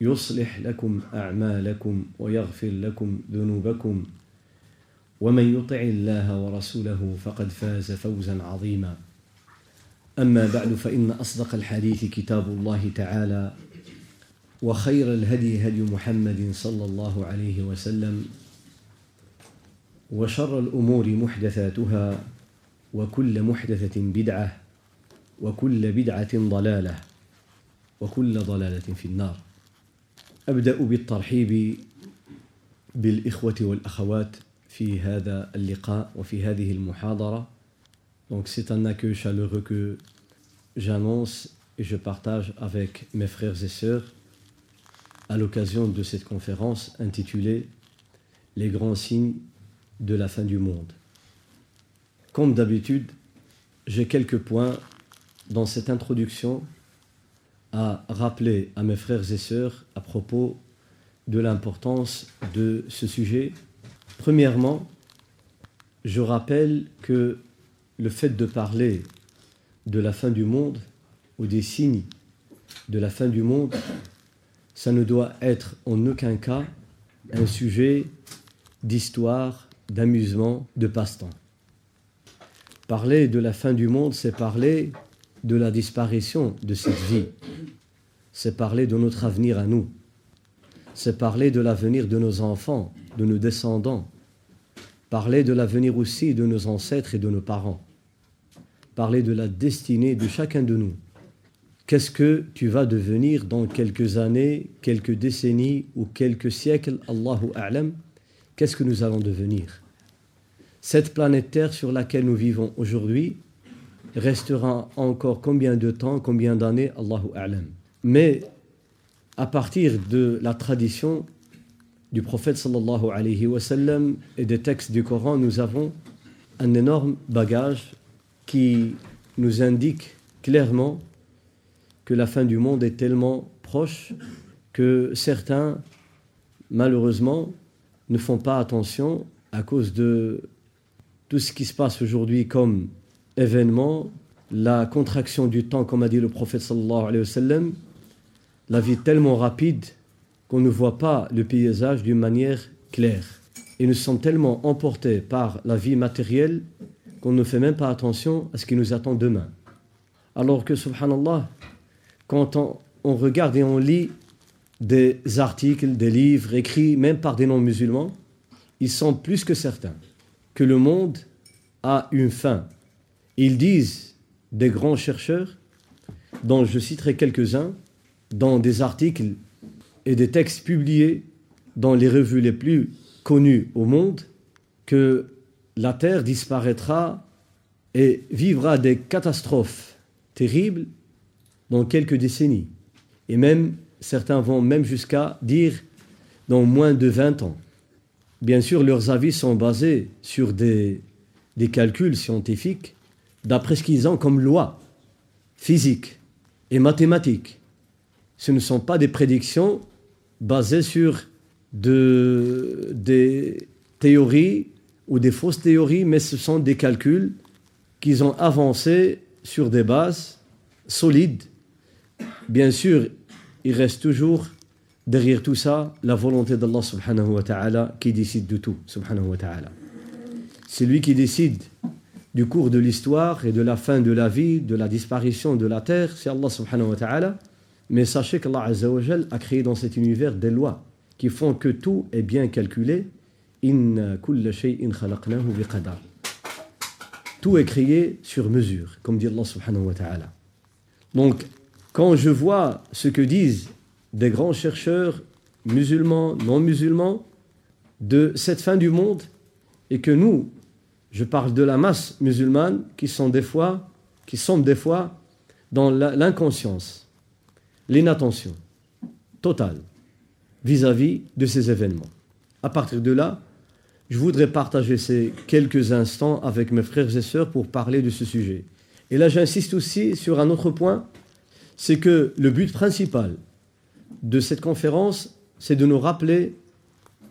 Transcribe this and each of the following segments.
يصلح لكم أعمالكم ويغفر لكم ذنوبكم. ومن يطع الله ورسوله فقد فاز فوزا عظيما. أما بعد فإن أصدق الحديث كتاب الله تعالى وخير الهدي هدي محمد صلى الله عليه وسلم وشر الأمور محدثاتها وكل محدثة بدعة وكل بدعة ضلالة وكل ضلالة في النار. ابدا بالترحيب بالاخوه والاخوات في هذا اللقاء وفي هذه المحاضره Donc c'est un accueil chaleureux que j'annonce et je partage avec mes frères et sœurs à l'occasion de cette conférence intitulée Les grands signes de la fin du monde. Comme d'habitude, j'ai quelques points dans cette introduction à rappeler à mes frères et sœurs à propos de l'importance de ce sujet. Premièrement, je rappelle que le fait de parler de la fin du monde ou des signes de la fin du monde, ça ne doit être en aucun cas un sujet d'histoire, d'amusement, de passe-temps. Parler de la fin du monde, c'est parler de la disparition de cette vie. C'est parler de notre avenir à nous. C'est parler de l'avenir de nos enfants, de nos descendants. Parler de l'avenir aussi de nos ancêtres et de nos parents. Parler de la destinée de chacun de nous. Qu'est-ce que tu vas devenir dans quelques années, quelques décennies ou quelques siècles, Allahu A'lam? Qu'est-ce que nous allons devenir? Cette planète Terre sur laquelle nous vivons aujourd'hui restera encore combien de temps, combien d'années, Allahu A'lam. Mais à partir de la tradition du prophète sallallahu alayhi wa et des textes du Coran, nous avons un énorme bagage qui nous indique clairement que la fin du monde est tellement proche que certains, malheureusement, ne font pas attention à cause de tout ce qui se passe aujourd'hui comme événement, la contraction du temps, comme a dit le prophète la vie tellement rapide qu'on ne voit pas le paysage d'une manière claire. Et nous sommes tellement emportés par la vie matérielle qu'on ne fait même pas attention à ce qui nous attend demain. Alors que, subhanallah, quand on, on regarde et on lit des articles, des livres écrits même par des non-musulmans, ils sont plus que certains que le monde a une fin. Ils disent, des grands chercheurs, dont je citerai quelques-uns, dans des articles et des textes publiés dans les revues les plus connues au monde, que la Terre disparaîtra et vivra des catastrophes terribles dans quelques décennies. Et même, certains vont même jusqu'à dire dans moins de 20 ans. Bien sûr, leurs avis sont basés sur des, des calculs scientifiques d'après ce qu'ils ont comme loi physique et mathématique. Ce ne sont pas des prédictions basées sur de, des théories ou des fausses théories, mais ce sont des calculs qu'ils ont avancés sur des bases solides. Bien sûr, il reste toujours derrière tout ça la volonté d'Allah subhanahu wa ta'ala qui décide de tout, subhanahu wa ta'ala. C'est lui qui décide du cours de l'histoire et de la fin de la vie, de la disparition de la terre, c'est Allah subhanahu wa ta'ala. Mais sachez qu'Allah a créé dans cet univers des lois qui font que tout est bien calculé. Tout est créé sur mesure, comme dit Allah subhanahu wa ta'ala. Donc, quand je vois ce que disent des grands chercheurs musulmans, non musulmans, de cette fin du monde, et que nous, je parle de la masse musulmane, qui sont des fois, qui des fois dans l'inconscience, l'inattention totale vis-à-vis de ces événements. À partir de là, je voudrais partager ces quelques instants avec mes frères et sœurs pour parler de ce sujet. Et là, j'insiste aussi sur un autre point, c'est que le but principal de cette conférence, c'est de nous rappeler,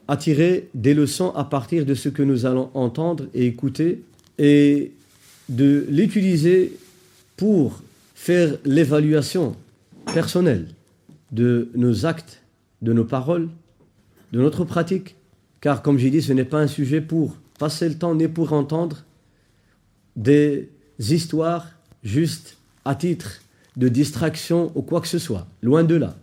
attirer des leçons à partir de ce que nous allons entendre et écouter, et de l'utiliser pour faire l'évaluation personnelle de nos actes, de nos paroles, de notre pratique. Car comme j'ai dit, ce n'est pas un sujet pour passer le temps ni pour entendre des histoires juste à titre de distraction ou quoi que ce soit. Loin de là.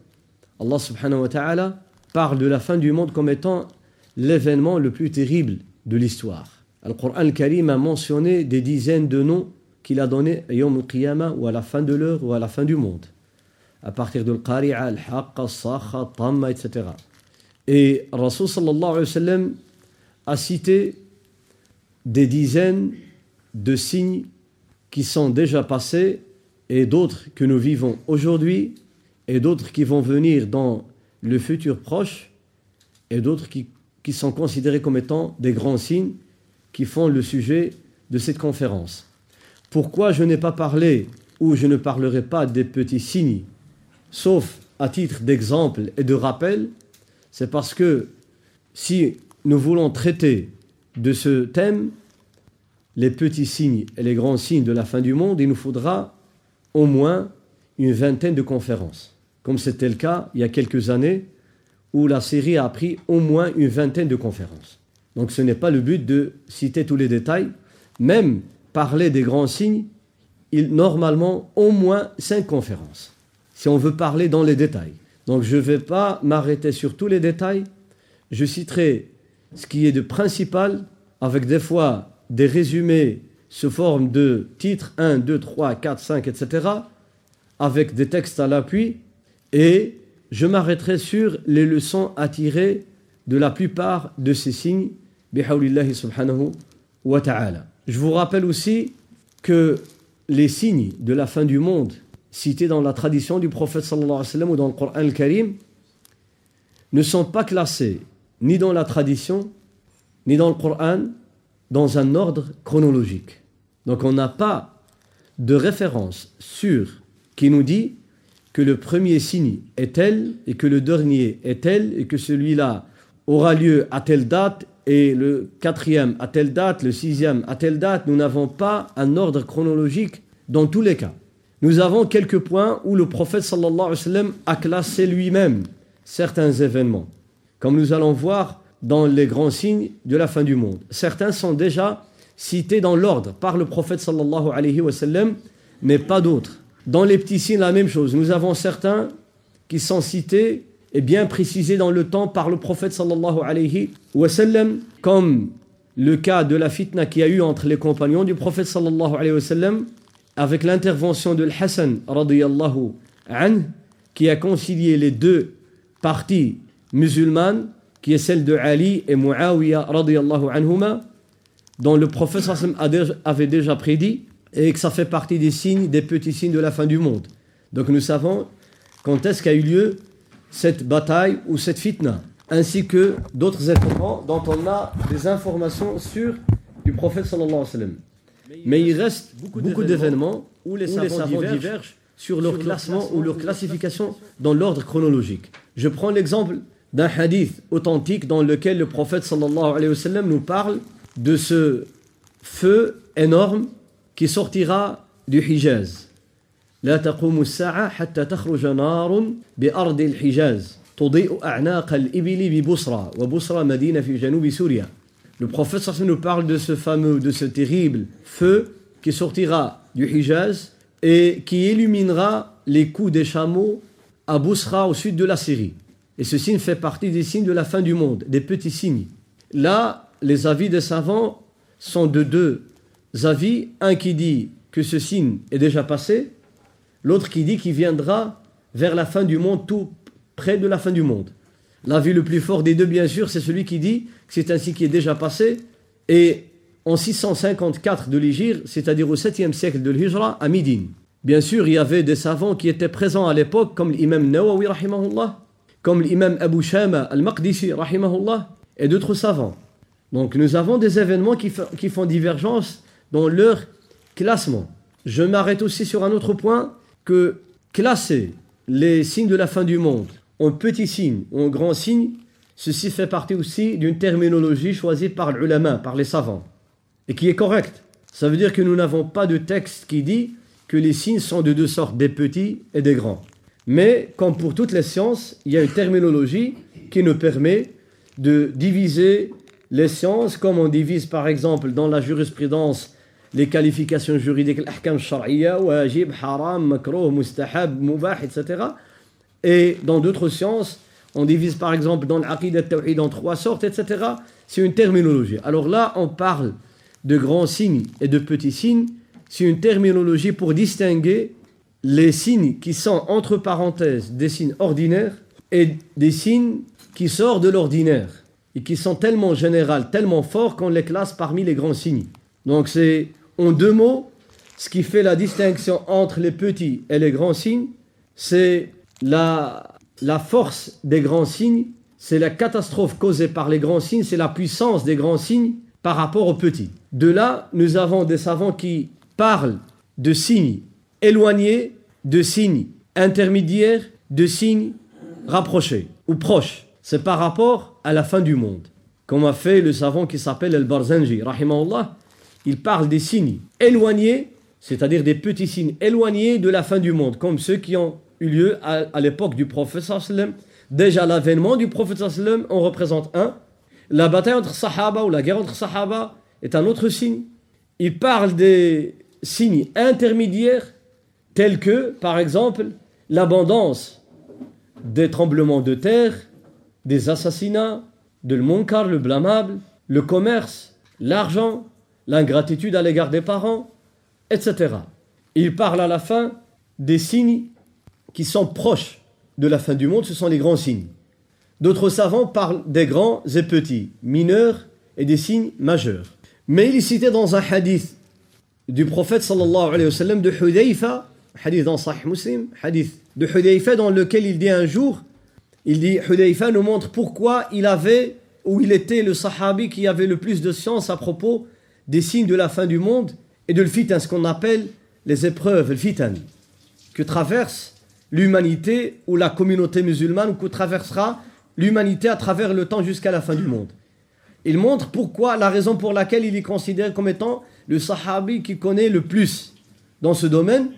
Allah subhanahu wa ta'ala parle de la fin du monde comme étant l'événement le plus terrible de l'histoire. Le Coran al-Karim a mentionné des dizaines de noms qu'il a donnés à Yom al-Qiyamah ou à la fin de l'heure ou à la fin du monde. À partir de al-Qari'a, al-Haqqa, al-Sakha, Tamma, etc. Et Rasul sallallahu alayhi wa a cité des dizaines de signes qui sont déjà passés et d'autres que nous vivons aujourd'hui et d'autres qui vont venir dans le futur proche et d'autres qui, qui sont considérés comme étant des grands signes qui font le sujet de cette conférence. Pourquoi je n'ai pas parlé ou je ne parlerai pas des petits signes, sauf à titre d'exemple et de rappel c'est parce que si nous voulons traiter de ce thème, les petits signes et les grands signes de la fin du monde, il nous faudra au moins une vingtaine de conférences, comme c'était le cas il y a quelques années, où la série a pris au moins une vingtaine de conférences. Donc ce n'est pas le but de citer tous les détails, même parler des grands signes, il normalement au moins cinq conférences, si on veut parler dans les détails. Donc je ne vais pas m'arrêter sur tous les détails. Je citerai ce qui est de principal, avec des fois des résumés sous forme de titres 1, 2, 3, 4, 5, etc., avec des textes à l'appui, et je m'arrêterai sur les leçons à tirer de la plupart de ces signes, subhanahu wa ta'ala. Je vous rappelle aussi que les signes de la fin du monde cités dans la tradition du prophète sallallahu alayhi wa ou dans le Coran al-Karim ne sont pas classés ni dans la tradition ni dans le Coran dans un ordre chronologique. Donc on n'a pas de référence sûre qui nous dit que le premier signe est tel et que le dernier est tel et que celui-là aura lieu à telle date et le quatrième à telle date, le sixième à telle date. Nous n'avons pas un ordre chronologique dans tous les cas nous avons quelques points où le prophète sallallahu wa sallam a classé lui-même certains événements, comme nous allons voir dans les grands signes de la fin du monde. Certains sont déjà cités dans l'ordre par le prophète sallallahu alayhi wa sallam, mais pas d'autres. Dans les petits signes, la même chose. Nous avons certains qui sont cités et bien précisés dans le temps par le prophète sallallahu alayhi wa sallam, comme le cas de la fitna qui a eu entre les compagnons du prophète sallallahu alayhi wa sallam, avec l'intervention de Hassan radiyallahu an, qui a concilié les deux parties musulmanes, qui est celle de Ali et Muawiyah radiyallahu anhuma, dont le prophète avait déjà prédit, et que ça fait partie des signes, des petits signes de la fin du monde. Donc nous savons quand est-ce qu'a eu lieu cette bataille ou cette fitna, ainsi que d'autres événements dont on a des informations sur du prophète sallallahu alayhi wa sallam. Mais il reste beaucoup d'événements où les savants, divergent sur leur classement ou leur classification dans l'ordre chronologique. Je prends l'exemple d'un hadith authentique dans lequel le prophète sallallahu alayhi wa sallam nous parle de ce feu énorme qui sortira du Hijaz. لا تقوم الساعة حتى تخرج نار بأرض الحجاز تضيء أعناق الإبل ببصرى وبصرى مدينة في جنوب سوريا le prophète nous parle de ce fameux, de ce terrible feu qui sortira du Hijaz et qui illuminera les coups des chameaux à Bousra au sud de la Syrie. Et ce signe fait partie des signes de la fin du monde, des petits signes. Là, les avis des savants sont de deux avis, un qui dit que ce signe est déjà passé, l'autre qui dit qu'il viendra vers la fin du monde, tout près de la fin du monde. L'avis le plus fort des deux, bien sûr, c'est celui qui dit que c'est signe qui est déjà passé. Et en 654 de l'Égypte, c'est-à-dire au 7e siècle de l'Hijra, à Médine. Bien sûr, il y avait des savants qui étaient présents à l'époque, comme l'imam Nawawi, rahimahullah, comme l'imam Abu Shama al-Maqdisi, rahimahullah, et d'autres savants. Donc nous avons des événements qui font divergence dans leur classement. Je m'arrête aussi sur un autre point, que classer les signes de la fin du monde en petits signes ou en grands signes, ceci fait partie aussi d'une terminologie choisie par l'ulama, par les savants, et qui est correcte. Ça veut dire que nous n'avons pas de texte qui dit que les signes sont de deux sortes, des petits et des grands. Mais comme pour toutes les sciences, il y a une terminologie qui nous permet de diviser les sciences, comme on divise par exemple dans la jurisprudence les qualifications juridiques, l'ahkam shar'iyya, wajib, haram, makruh, mustahab, mubah, etc. Et dans d'autres sciences, on divise par exemple dans l'aqidah tawhid en trois sortes, etc. C'est une terminologie. Alors là, on parle de grands signes et de petits signes c'est une terminologie pour distinguer les signes qui sont entre parenthèses des signes ordinaires et des signes qui sortent de l'ordinaire et qui sont tellement générales, tellement forts qu'on les classe parmi les grands signes. Donc c'est en deux mots, ce qui fait la distinction entre les petits et les grands signes, c'est la, force des grands signes, c'est la catastrophe causée par les grands signes, c'est la puissance des grands signes par rapport aux petits. De là, nous avons des savants qui parle de signes éloignés, de signes intermédiaires, de signes rapprochés ou proches. C'est par rapport à la fin du monde. Comme a fait le savant qui s'appelle El-Barzanji, rahimahullah, il parle des signes éloignés, c'est-à-dire des petits signes éloignés de la fin du monde, comme ceux qui ont eu lieu à, l'époque du prophète sallam. Déjà l'avènement du prophète sallam en représente un. La bataille entre Sahaba ou la guerre entre Sahaba est un autre signe. Il parle des signes intermédiaires tels que, par exemple, l'abondance des tremblements de terre, des assassinats, de le munkar, le blâmable, le commerce, l'argent, l'ingratitude à l'égard des parents, etc. Il parle à la fin des signes qui sont proches de la fin du monde, ce sont les grands signes. D'autres savants parlent des grands et petits, mineurs et des signes majeurs. Mais il est cité dans un hadith du prophète sallallahu alayhi wa sallam de Hudayfa, hadith dans Sahih Muslim, hadith de Hudayfa dans lequel il dit un jour, il dit Hudayfa nous montre pourquoi il avait ou il était le sahabi qui avait le plus de science à propos des signes de la fin du monde et de le fitan, ce qu'on appelle les épreuves, le fitan, que traverse l'humanité ou la communauté musulmane ou que traversera l'humanité à travers le temps jusqu'à la fin du monde. Il montre pourquoi, la raison pour laquelle il est considéré comme étant le sahabi qui connaît le plus dans ce domaine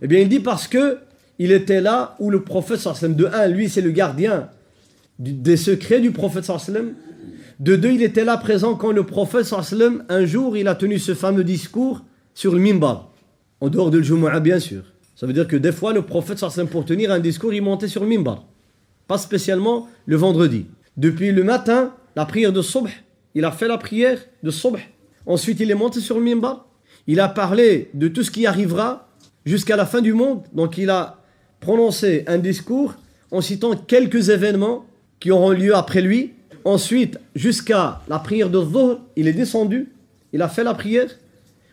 Eh bien, il dit parce que il était là où le prophète sallam, de un, lui c'est le gardien des secrets du prophète sallam. De deux, il était là présent quand le prophète sallam, un jour, il a tenu ce fameux discours sur le mimbar, en dehors de Jumu'ah bien sûr. Ça veut dire que des fois, le prophète sallam, pour tenir un discours, il montait sur le mimbar. Pas spécialement le vendredi. Depuis le matin, la prière de Subh, il a fait la prière de Subh Ensuite, il est monté sur le mimbar. Il a parlé de tout ce qui arrivera jusqu'à la fin du monde. Donc, il a prononcé un discours en citant quelques événements qui auront lieu après lui. Ensuite, jusqu'à la prière de Dhuhr, il est descendu. Il a fait la prière.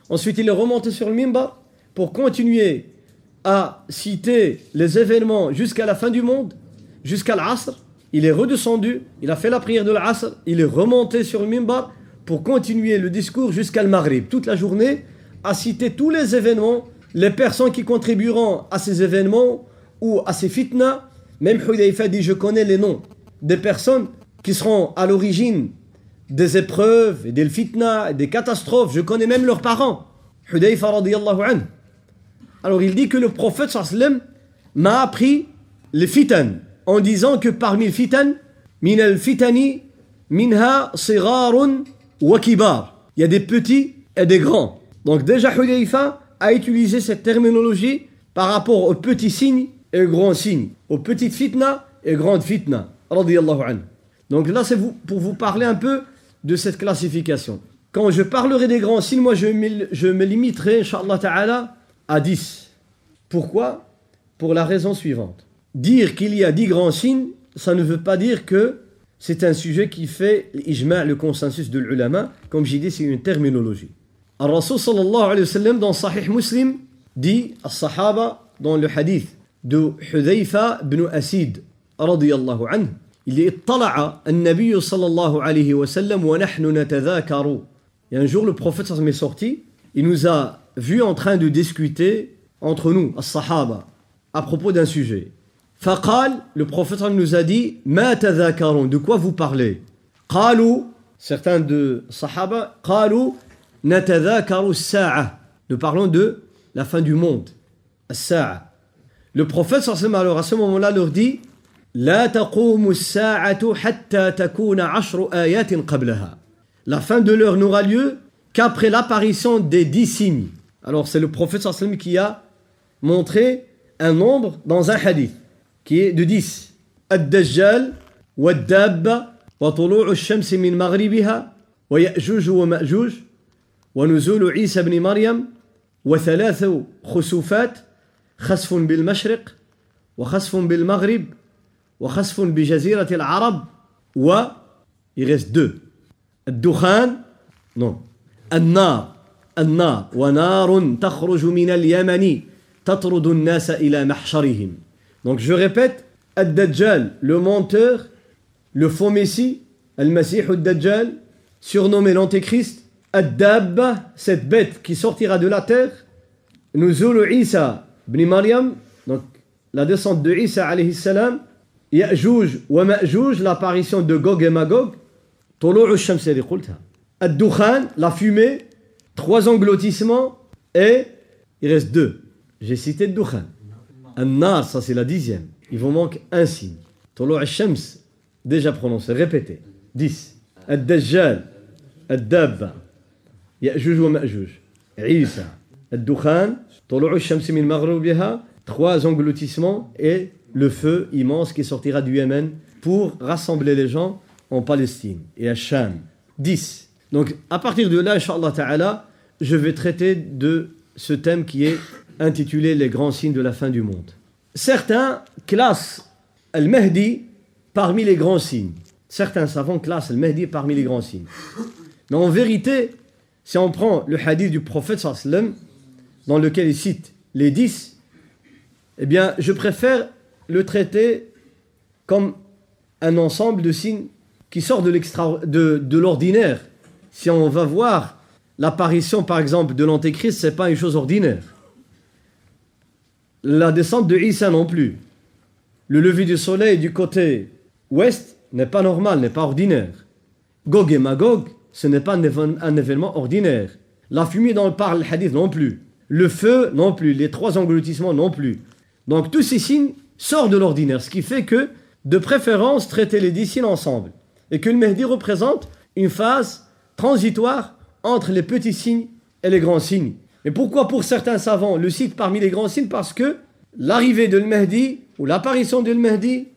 Ensuite, il est remonté sur le mimbar pour continuer à citer les événements jusqu'à la fin du monde, jusqu'à l'Asr. Il est redescendu, il a fait la prière de l'Asr, il est remonté sur le mimbar pour continuer le discours jusqu'à le Maghrib, toute la journée, à citer tous les événements, les personnes qui contribueront à ces événements ou à ces fitnas. Même Hudayfa dit Je connais les noms des personnes qui seront à l'origine des épreuves, et des fitnas, et des catastrophes. Je connais même leurs parents. Hudayfa anhu. Alors il dit que le prophète sallam m'a appris les fitan en disant que parmi les fitan, min al-fitani, minha sirarun wakibar. Il y a des petits et des grands. Donc déjà Hudayfa a utilisé cette terminologie par rapport aux petits signes et aux grands signes, aux petites fitna et grandes fitna. Donc là c'est pour vous parler un peu de cette classification. quand je parlerai des grands signes, moi je me, limiterai, Inch'Allah Ta'ala, à 10. Pourquoi? Pour la raison suivante. Dire qu'il y a 10 grands signes, ça ne veut pas dire que c'est un sujet qui fait le consensus de l'ulama. Comme j'ai dit, c'est une terminologie. Al-Rasul sallallahu alayhi wa sallam, dans Sahih Muslim, dit, al-Sahaba, dans le hadith de Hudayfa ibn Asid, radiyallahu anhu, il dit, اطلع النبي صلى الله عليه وسلم ونحن نتذاكر et un jour, le prophète sallam est sorti. Il nous a vus en train de discuter entre nous, as-sahaba, à propos d'un sujet. Faqal, le prophète sallam nous a dit Ma tadhakaron, de quoi vous parlez Qalu, certains de sahaba, qalu natadhakaru sa'a. Nous parlons de la fin du monde, as-sa'a. Le prophète sallam alors à ce moment-là leur dit La taqumu as-sa'atu hatta takuna ashru ayatin qablaha. La fin de l'heure n'aura lieu qu'après l'apparition des dix signes. Alors c'est le prophète sallam qui a montré un nombre dans un hadith qui est de 10. Ad-Dajjal, Wad-Dabba, wa tulu'u ash-shams min maghribiha, wa ya'juj wa ma'juj, wa nuzulu Isa ibn Maryam, wa thalathu khusufat, khasfun bil mashriq, wa khasfun bil maghrib, wa khasfun bi jazirati al-Arab, wa il reste deux. الدخان non النار النار ونار تخرج من اليمن تطرد الناس إلى محشرهم donc je répète الدجال le menteur le faux messie المسيح الدجال surnommé l'antéchrist الدابة cette bête qui sortira de la terre نزول Isa ibn Maryam donc la descente de Isa alayhi salam Ya'juj wa Ma'juj l'apparition de Gog et Magog طلوع الشمس هذه قلتها الدخان la fumée trois engloutissements et il reste deux j'ai cité le dukhan النار ça c'est la dixième il vous manque un signe طلوع الشمس déjà prononcé répétez 10 الدجال الدابة يأجوج ومأجوج عيسى الدخان طلوع الشمس من مغربها trois engloutissements et le feu immense qui sortira du Yémen pour rassembler les gens en Palestine et à Sham. 10. Donc à partir de là, Inch'Allah Ta'ala, je vais traiter de ce thème qui est intitulé Les grands signes de la fin du monde. Certains classent Al-Mahdi parmi les grands signes. Certains savants classent Al-Mahdi parmi les grands signes. Mais en vérité, si on prend le hadith du prophète sallam, dans lequel il cite les 10, eh bien, je préfère le traiter comme un ensemble de signes qui sort de, de, de l'ordinaire. Si on va voir l'apparition, par exemple, de l'Antéchrist, c'est pas une chose ordinaire. La descente de Isa non plus. Le lever du soleil du côté ouest n'est pas normal, n'est pas ordinaire. Gog et Magog, ce n'est pas un, événement ordinaire. La fumée dont parle le hadith non plus. Le feu non plus. Les trois engloutissements non plus. Donc tous ces signes sortent de l'ordinaire, ce qui fait que, de préférence, traiter les dix signes ensemble et que le Mahdi représente une phase transitoire entre les petits signes et les grands signes. Et pourquoi pour certains savants le cite parmi les grands signes? Parce que l'arrivée de Mahdi ou l'apparition de Mahdi,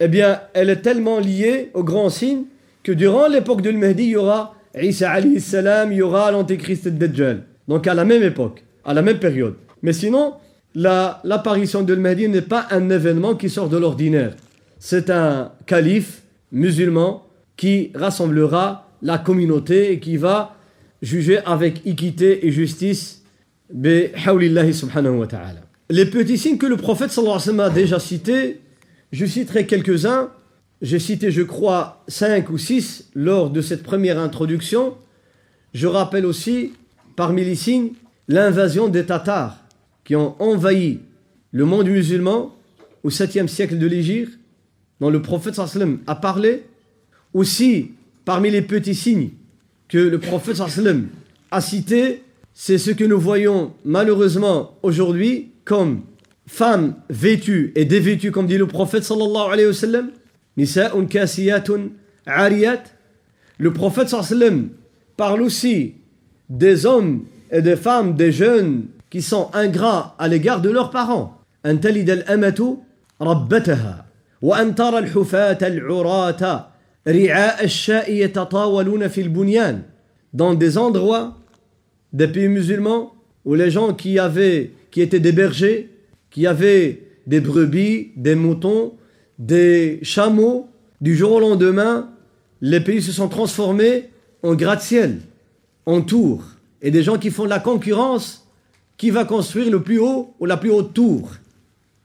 eh bien, elle est tellement liée aux grands signes que durant l'époque de Mahdi, il y aura Isa salam, il y aura l'antéchrist Dajjal. Donc à la même époque, à la même période. Mais sinon, l'apparition de Mahdi n'est pas un événement qui sort de l'ordinaire. C'est un calife musulman qui rassemblera la communauté et qui va juger avec équité et justice les petits signes que le prophète alayhi a déjà cités, je citerai quelques-uns. J'ai cité, je crois, cinq ou six lors de cette première introduction. Je rappelle aussi, parmi les signes, l'invasion des Tatars qui ont envahi le monde musulman au 7e siècle de l'Égypte, dont le prophète sallam a parlé aussi, parmi les petits signes que le prophète sallam a cités, c'est ce que nous voyons malheureusement aujourd'hui comme femmes vêtues et dévêtues, comme dit le prophète sallallahu alayhi wa sallam, nisa'un kasiyatun ariyat. Le prophète sallam parle aussi des hommes et des femmes, des jeunes qui sont ingrats à l'égard de leurs parents. أن تلد الأمة ربتها وأن ترى الحفاة العراة رعاء الشاء يتطاولون في البنيان dans des endroits des pays musulmans où les gens qui avaient, qui étaient des bergers, qui avaient des brebis, des moutons, des chameaux, du jour au lendemain, les pays se sont transformés en gratte-ciel, en tours, et des gens qui font la concurrence, qui va construire le plus haut ou la plus haute tour.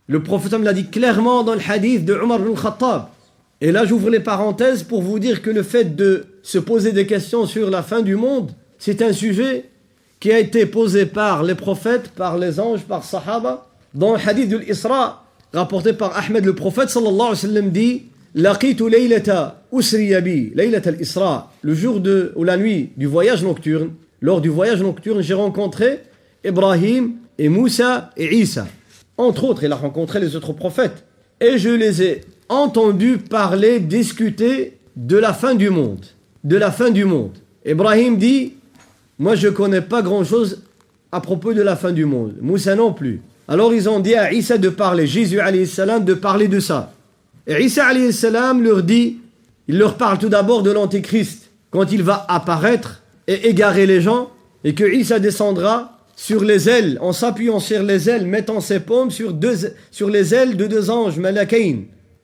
Le prophète l'a dit clairement dans le hadith de Omar ibn Khattab. Et là, j'ouvre les parenthèses pour vous dire que le fait de se poser des questions sur la fin du monde, c'est un sujet qui a été posé par les prophètes, par les anges, par Sahaba. Dans le hadith de l'Isra, rapporté par Ahmed le prophète sallallahu alayhi wa sallam dit Laqitu laylata usriya bi, laylata al-Isra, le jour de, ou la nuit du voyage nocturne. Lors du voyage nocturne, j'ai rencontré Ibrahim et Moussa et Isa. Entre autres, il a rencontré les autres prophètes. Et je les ai entendus parler, discuter de la fin du monde. De la fin du monde. Ibrahim dit Moi, je ne connais pas grand-chose à propos de la fin du monde. Moussa non plus. Alors, ils ont dit à Isa de parler, Jésus salam, de parler de ça. Et Isa salam leur dit Il leur parle tout d'abord de l'Antéchrist, quand il va apparaître et égarer les gens, et que Isa descendra sur les ailes, en s'appuyant sur les ailes, mettant ses paumes sur, deux, sur les ailes de deux anges, Malakain.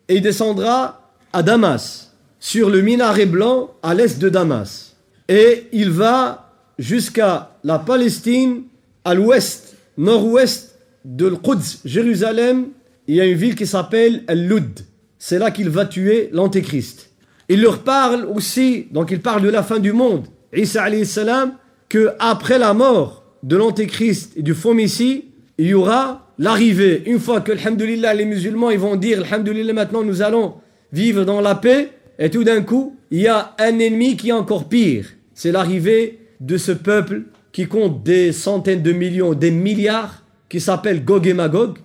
Et descendra à Damas, sur le minaret blanc à l'est de Damas. Et il va jusqu'à la Palestine, à l'ouest, nord-ouest de Quds, Jérusalem. Il y a une ville qui s'appelle El-Lud. C'est là qu'il va tuer l'Antéchrist. Il leur parle aussi, donc il parle de la fin du monde. Isa alayhi salam, que après la mort, de l'antéchrist et du faux messie, il y aura l'arrivée. Une fois que, alhamdulillah, les musulmans, ils vont dire, alhamdulillah, maintenant nous allons vivre dans la paix, et tout d'un coup, il y a un ennemi qui est encore pire. C'est l'arrivée de ce peuple qui compte des centaines de millions, des milliards, qui s'appelle Gog et Magog,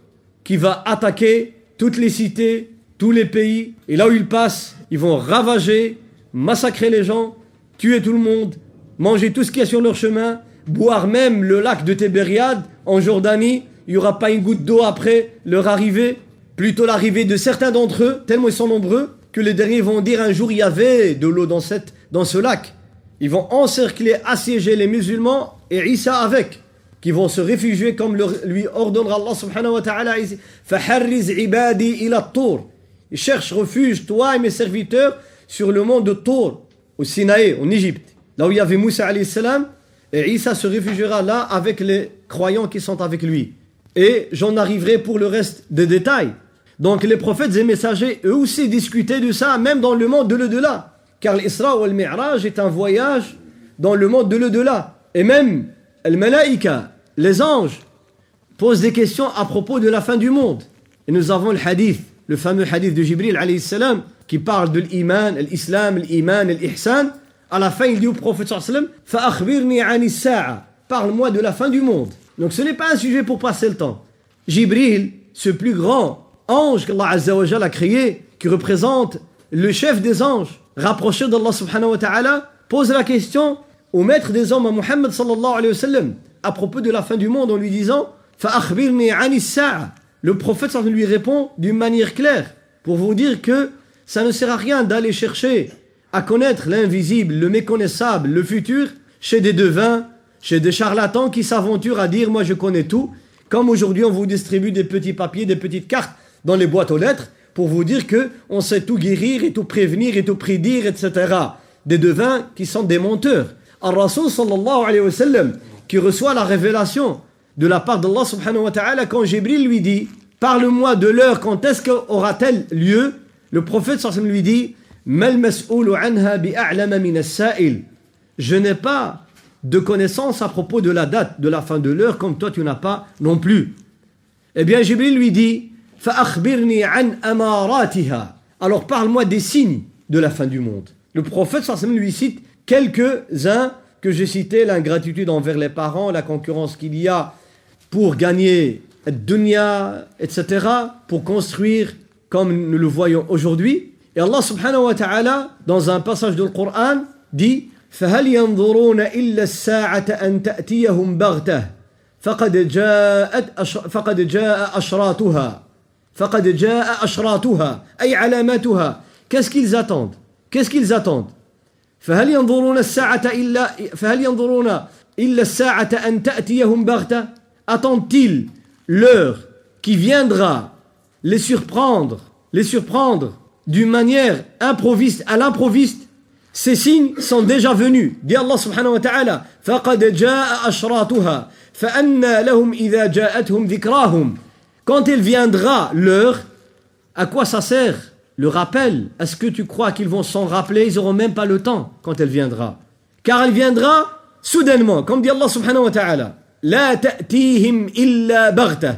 qui va attaquer toutes les cités, tous les pays, et là où ils passent, ils vont ravager, massacrer les gens, tuer tout le monde, manger tout ce qui est sur leur chemin, boire même le lac de Tébériade en Jordanie, il n'y aura pas une goutte d'eau après leur arrivée, plutôt l'arrivée de certains d'entre eux, tellement ils sont nombreux, que les derniers vont dire un jour il y avait de l'eau dans, dans ce lac. Ils vont encercler, assiéger les musulmans et Isa avec, qui vont se réfugier comme lui ordonnera Allah subhanahu wa ta'ala Faharriz ibadi ila tour. Ils cherchent refuge, toi et mes serviteurs, sur le mont de Tour, au Sinaï, en Égypte. Là où il y avait Moussa alayhi et Isa se réfugiera là avec les croyants qui sont avec lui. Et j'en arriverai pour le reste des détails. Donc les prophètes et messagers, eux aussi discutaient de ça, même dans le monde de l'au-delà. Car l'Isra ou le Mi'raj est un voyage dans le monde de l'au-delà. Et même, el malaïka, les anges, posent des questions à propos de la fin du monde. Et nous avons le hadith, le fameux hadith de Jibril salam, qui parle de l'iman, l'islam, l'iman, l'ihsan, à la fin, il dit au prophète sallam Parle-moi de la fin du monde. Donc ce n'est pas un sujet pour passer le temps. Jibril, ce plus grand ange qu'Allah a créé, qui représente le chef des anges, rapproché d'Allah subhanahu wa ta'ala, pose la question au maître des hommes, à Muhammad sallallahu alayhi wa sallam, à propos de la fin du monde en lui disant Le prophète lui répond d'une manière claire pour vous dire que ça ne sert à rien d'aller chercher à connaître l'invisible, le méconnaissable, le futur, chez des devins, chez des charlatans qui s'aventurent à dire moi je connais tout, comme aujourd'hui on vous distribue des petits papiers, des petites cartes dans les boîtes aux lettres pour vous dire que on sait tout guérir et tout prévenir et tout prédire, etc. Des devins qui sont des menteurs. Al-Rasul sallallahu alayhi wa sallam, qui reçoit la révélation de la part d'Allah subhanahu wa ta'ala quand Jibril lui dit Parle-moi de l'heure, quand est-ce qu'aura-t-elle lieu? Le prophète sallallahu lui dit je n'ai pas de connaissance à propos de la date de la fin de l'heure comme toi tu n'as pas non plus. Eh bien Jibril lui dit Alors parle-moi des signes de la fin du monde. Le prophète lui cite quelques-uns que j'ai cités, l'ingratitude envers les parents, la concurrence qu'il y a pour gagner dunya, etc., pour construire comme nous le voyons aujourd'hui. Et Allah subhanahu wa ta'ala, dans un passage du Coran, dit فهل ينظرون إلا الساعة أن تأتيهم بغتة فقد جاءت فقد جاء أشراطها فقد جاء أشراطها أي علاماتها Qu'est-ce qu'ils attendent Qu'est-ce qu'ils attendent فهل ينظرون الساعة إلا فهل ينظرون إلا الساعة أن تأتيهم بغتة Attendent-ils l'heure qui viendra les surprendre, les surprendre d'une manière improviste à l'improviste Ces signes sont déjà venus. Dit Allah subhanahu wa ta'ala فَقَدْ جَاءَ أَشْرَاتُهَا فَأَنَّا لَهُمْ إِذَا جَاءَتْهُمْ ذِكْرَاهُمْ Quand il viendra l'heure, à quoi ça sert le rappel Est-ce que tu crois qu'ils vont s'en rappeler Ils n'auront même pas le temps quand elle viendra. Car elle viendra soudainement, comme dit Allah subhanahu wa ta'ala. La ta'tihim illa baghta.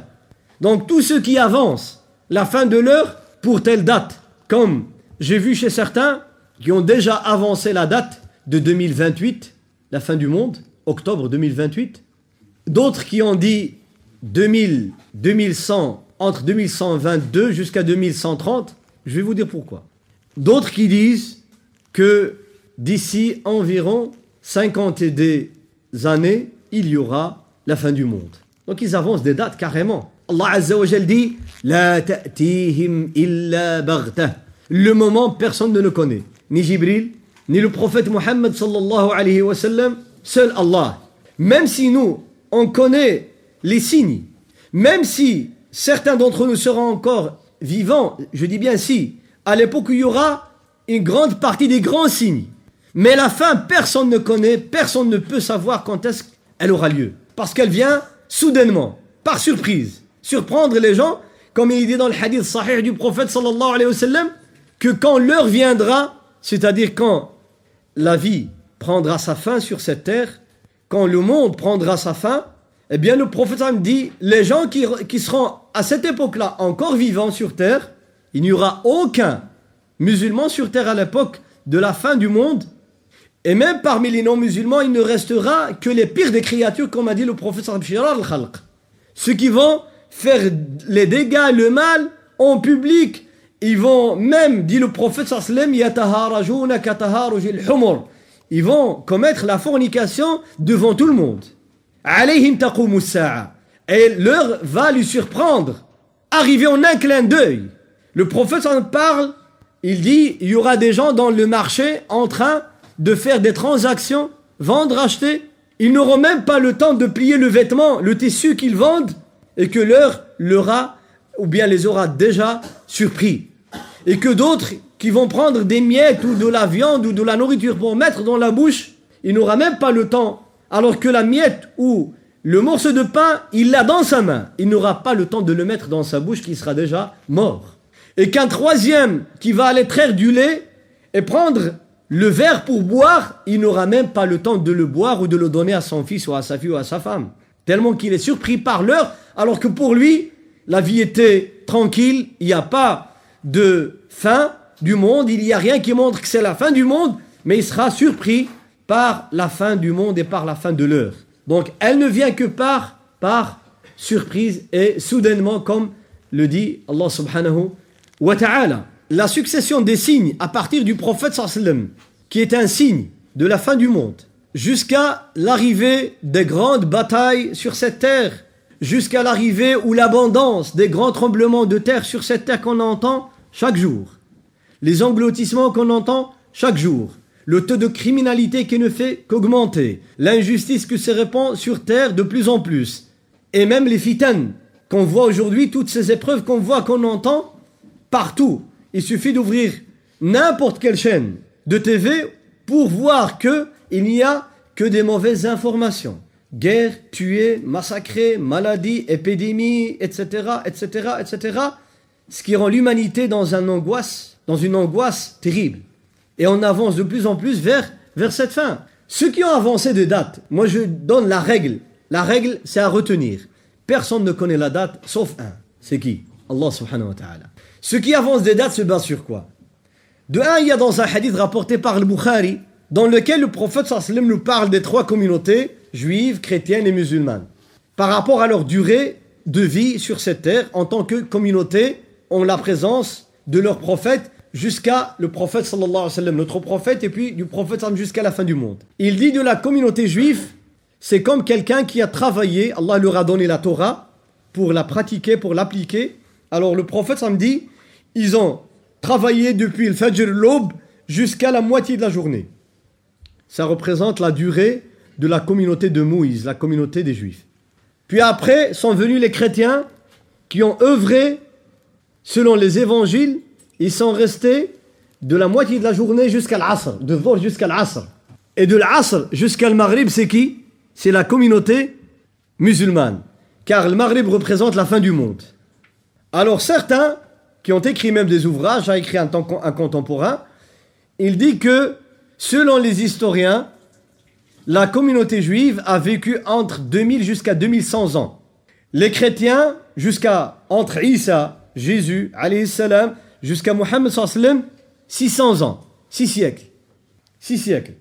Donc tous ceux qui avancent la fin de l'heure pour telle date, comme j'ai vu chez certains qui ont déjà avancé la date de 2028, la fin du monde, octobre 2028, d'autres qui ont dit 2000, 2100, entre 2122 jusqu'à 2130, je vais vous dire pourquoi. D'autres qui disent que d'ici environ 50 et des années, il y aura la fin du monde. Donc ils avancent des dates carrément. Allah dit. Le moment, personne ne le connaît. Ni Jibril, ni le prophète Mohammed sallallahu seul Allah. Même si nous, on connaît les signes, même si certains d'entre nous seront encore vivants, je dis bien si, à l'époque il y aura une grande partie des grands signes. Mais la fin, personne ne connaît, personne ne peut savoir quand est-ce qu'elle aura lieu. Parce qu'elle vient soudainement, par surprise, surprendre les gens, comme il dit dans le hadith sahih du prophète sallallahu alayhi wa sallam, que quand l'heure viendra, c'est-à-dire quand la vie prendra sa fin sur cette terre, quand le monde prendra sa fin, eh bien le prophète dit, les gens qui, qui seront à cette époque-là encore vivants sur terre, il n'y aura aucun musulman sur terre à l'époque de la fin du monde. Et même parmi les non-musulmans, il ne restera que les pires des créatures, comme a dit le prophète al-Khalq. Ceux qui vont faire les dégâts, le mal en public, ils vont même, dit le prophète ils vont commettre la fornication devant tout le monde. Et l'heure va lui surprendre, arriver en un clin d'œil. Le prophète en parle, il dit, il y aura des gens dans le marché en train de faire des transactions, vendre, acheter. Ils n'auront même pas le temps de plier le vêtement, le tissu qu'ils vendent, et que l'heure leur a, ou bien les aura déjà surpris. Et que d'autres qui vont prendre des miettes ou de la viande ou de la nourriture pour mettre dans la bouche, il n'aura même pas le temps. Alors que la miette ou le morceau de pain, il l'a dans sa main. Il n'aura pas le temps de le mettre dans sa bouche qui sera déjà mort et qu'un troisième qui va aller traire du lait et prendre le verre pour boire, il n'aura même pas le temps de le boire ou de le donner à son fils ou à sa fille ou à sa femme. Tellement qu'il est surpris par l'heure, alors que pour lui, la vie était tranquille, il n'y a pas de fin du monde, il n'y a rien qui montre que c'est la fin du monde, mais il sera surpris par la fin du monde et par la fin de l'heure. Donc elle ne vient que par, par surprise et soudainement, comme le dit Allah subhanahu wa ta'ala, la succession des signes à partir du prophète sallam, qui est un signe de la fin du monde, jusqu'à l'arrivée des grandes batailles sur cette terre, jusqu'à l'arrivée ou l'abondance des grands tremblements de terre sur cette terre qu'on entend chaque jour, les engloutissements qu'on entend chaque jour, le taux de criminalité qui ne fait qu'augmenter, l'injustice qui se répand sur terre de plus en plus, et même les fitanes qu'on voit aujourd'hui, toutes ces épreuves qu'on voit, qu'on entend, partout. Il suffit d'ouvrir n'importe quelle chaîne de TV pour voir que il n'y a que des mauvaises informations. Guerre, tués, massacrés, maladies, épidémies, etc., etc., etc. Ce qui rend l'humanité dans une angoisse, dans une angoisse terrible. Et on avance de plus en plus vers, vers cette fin. Ceux qui ont avancé de date, moi je donne la règle. La règle, c'est à retenir. Personne ne connaît la date sauf un. C'est qui? Allah subhanahu wa ta'ala. Ce qui avance des dates se base sur quoi? De un, il y a dans un hadith rapporté par le Bukhari, dans lequel le prophète sallam nous parle des trois communautés, juives, chrétiennes et musulmanes, par rapport à leur durée de vie sur cette terre en tant que communauté, ont la présence de leur prophète jusqu'à le prophète sallallahu sallam, notre prophète, et puis du prophète jusqu'à la fin du monde. Il dit de la communauté juive, c'est comme quelqu'un qui a travaillé, Allah leur a donné la Torah pour la pratiquer, pour l'appliquer, alors le prophète me dit, ils ont travaillé depuis le Fajr l'aube jusqu'à la moitié de la journée. Ça représente la durée de la communauté de Moïse, la communauté des Juifs. Puis après sont venus les chrétiens qui ont œuvré selon les évangiles, ils sont restés de la moitié de la journée jusqu'à l'Asr, de vol jusqu'à l'Asr. Et de l'Asr jusqu'à le Maghrib, c'est qui? C'est la communauté musulmane. Car le Maghrib représente la fin du monde. Alors certains, qui ont écrit même des ouvrages, a écrit un, un contemporain, il dit que, selon les historiens, la communauté juive a vécu entre 2000 jusqu'à 2100 ans. Les chrétiens, jusqu'à entre Isa, Jésus, salam, jusqu'à Mohammed, 600 ans, 6 siècles. 6 siècles.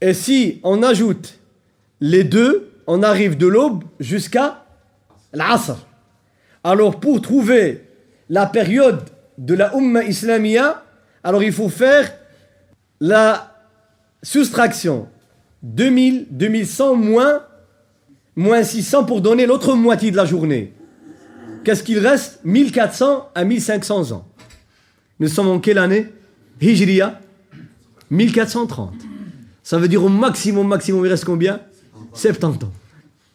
Et si on ajoute les deux, on arrive de l'aube jusqu'à l'Asr. Alors pour trouver la période de la Ummah Islamia, alors il faut faire la soustraction 2000, 2100 moins, moins 600 pour donner l'autre moitié de la journée. Qu'est-ce qu'il reste? 1400 à 1500 ans. Nous sommes en quelle année? Hijriya 1430. Ça veut dire au maximum, maximum, il reste combien? 70 ans.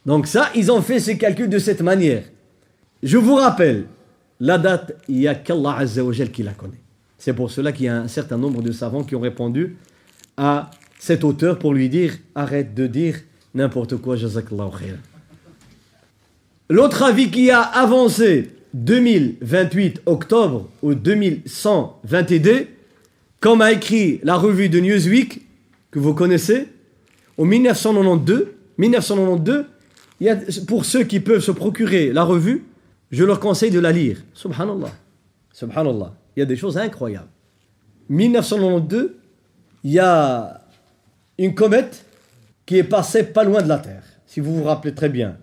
Donc ça, ils ont fait ces calculs de cette manière. Je vous rappelle, la date, il n'y a qu'Allah Azzawajal qui la connaît. C'est pour cela qu'il y a un certain nombre de savants qui ont répondu à cet auteur pour lui dire arrête de dire n'importe quoi, jazakallahu khair. L'autre avis qui a avancé 2028 octobre au 2122, comme a écrit la revue de Newsweek, que vous connaissez, au 1992, 1992 il y a, pour ceux qui peuvent se procurer la revue, je leur conseille de la lire. Subhanallah. Subhanallah. Il y a des choses incroyables. 1992, il y a une comète qui est passée pas loin de la Terre, si vous vous rappelez très bien.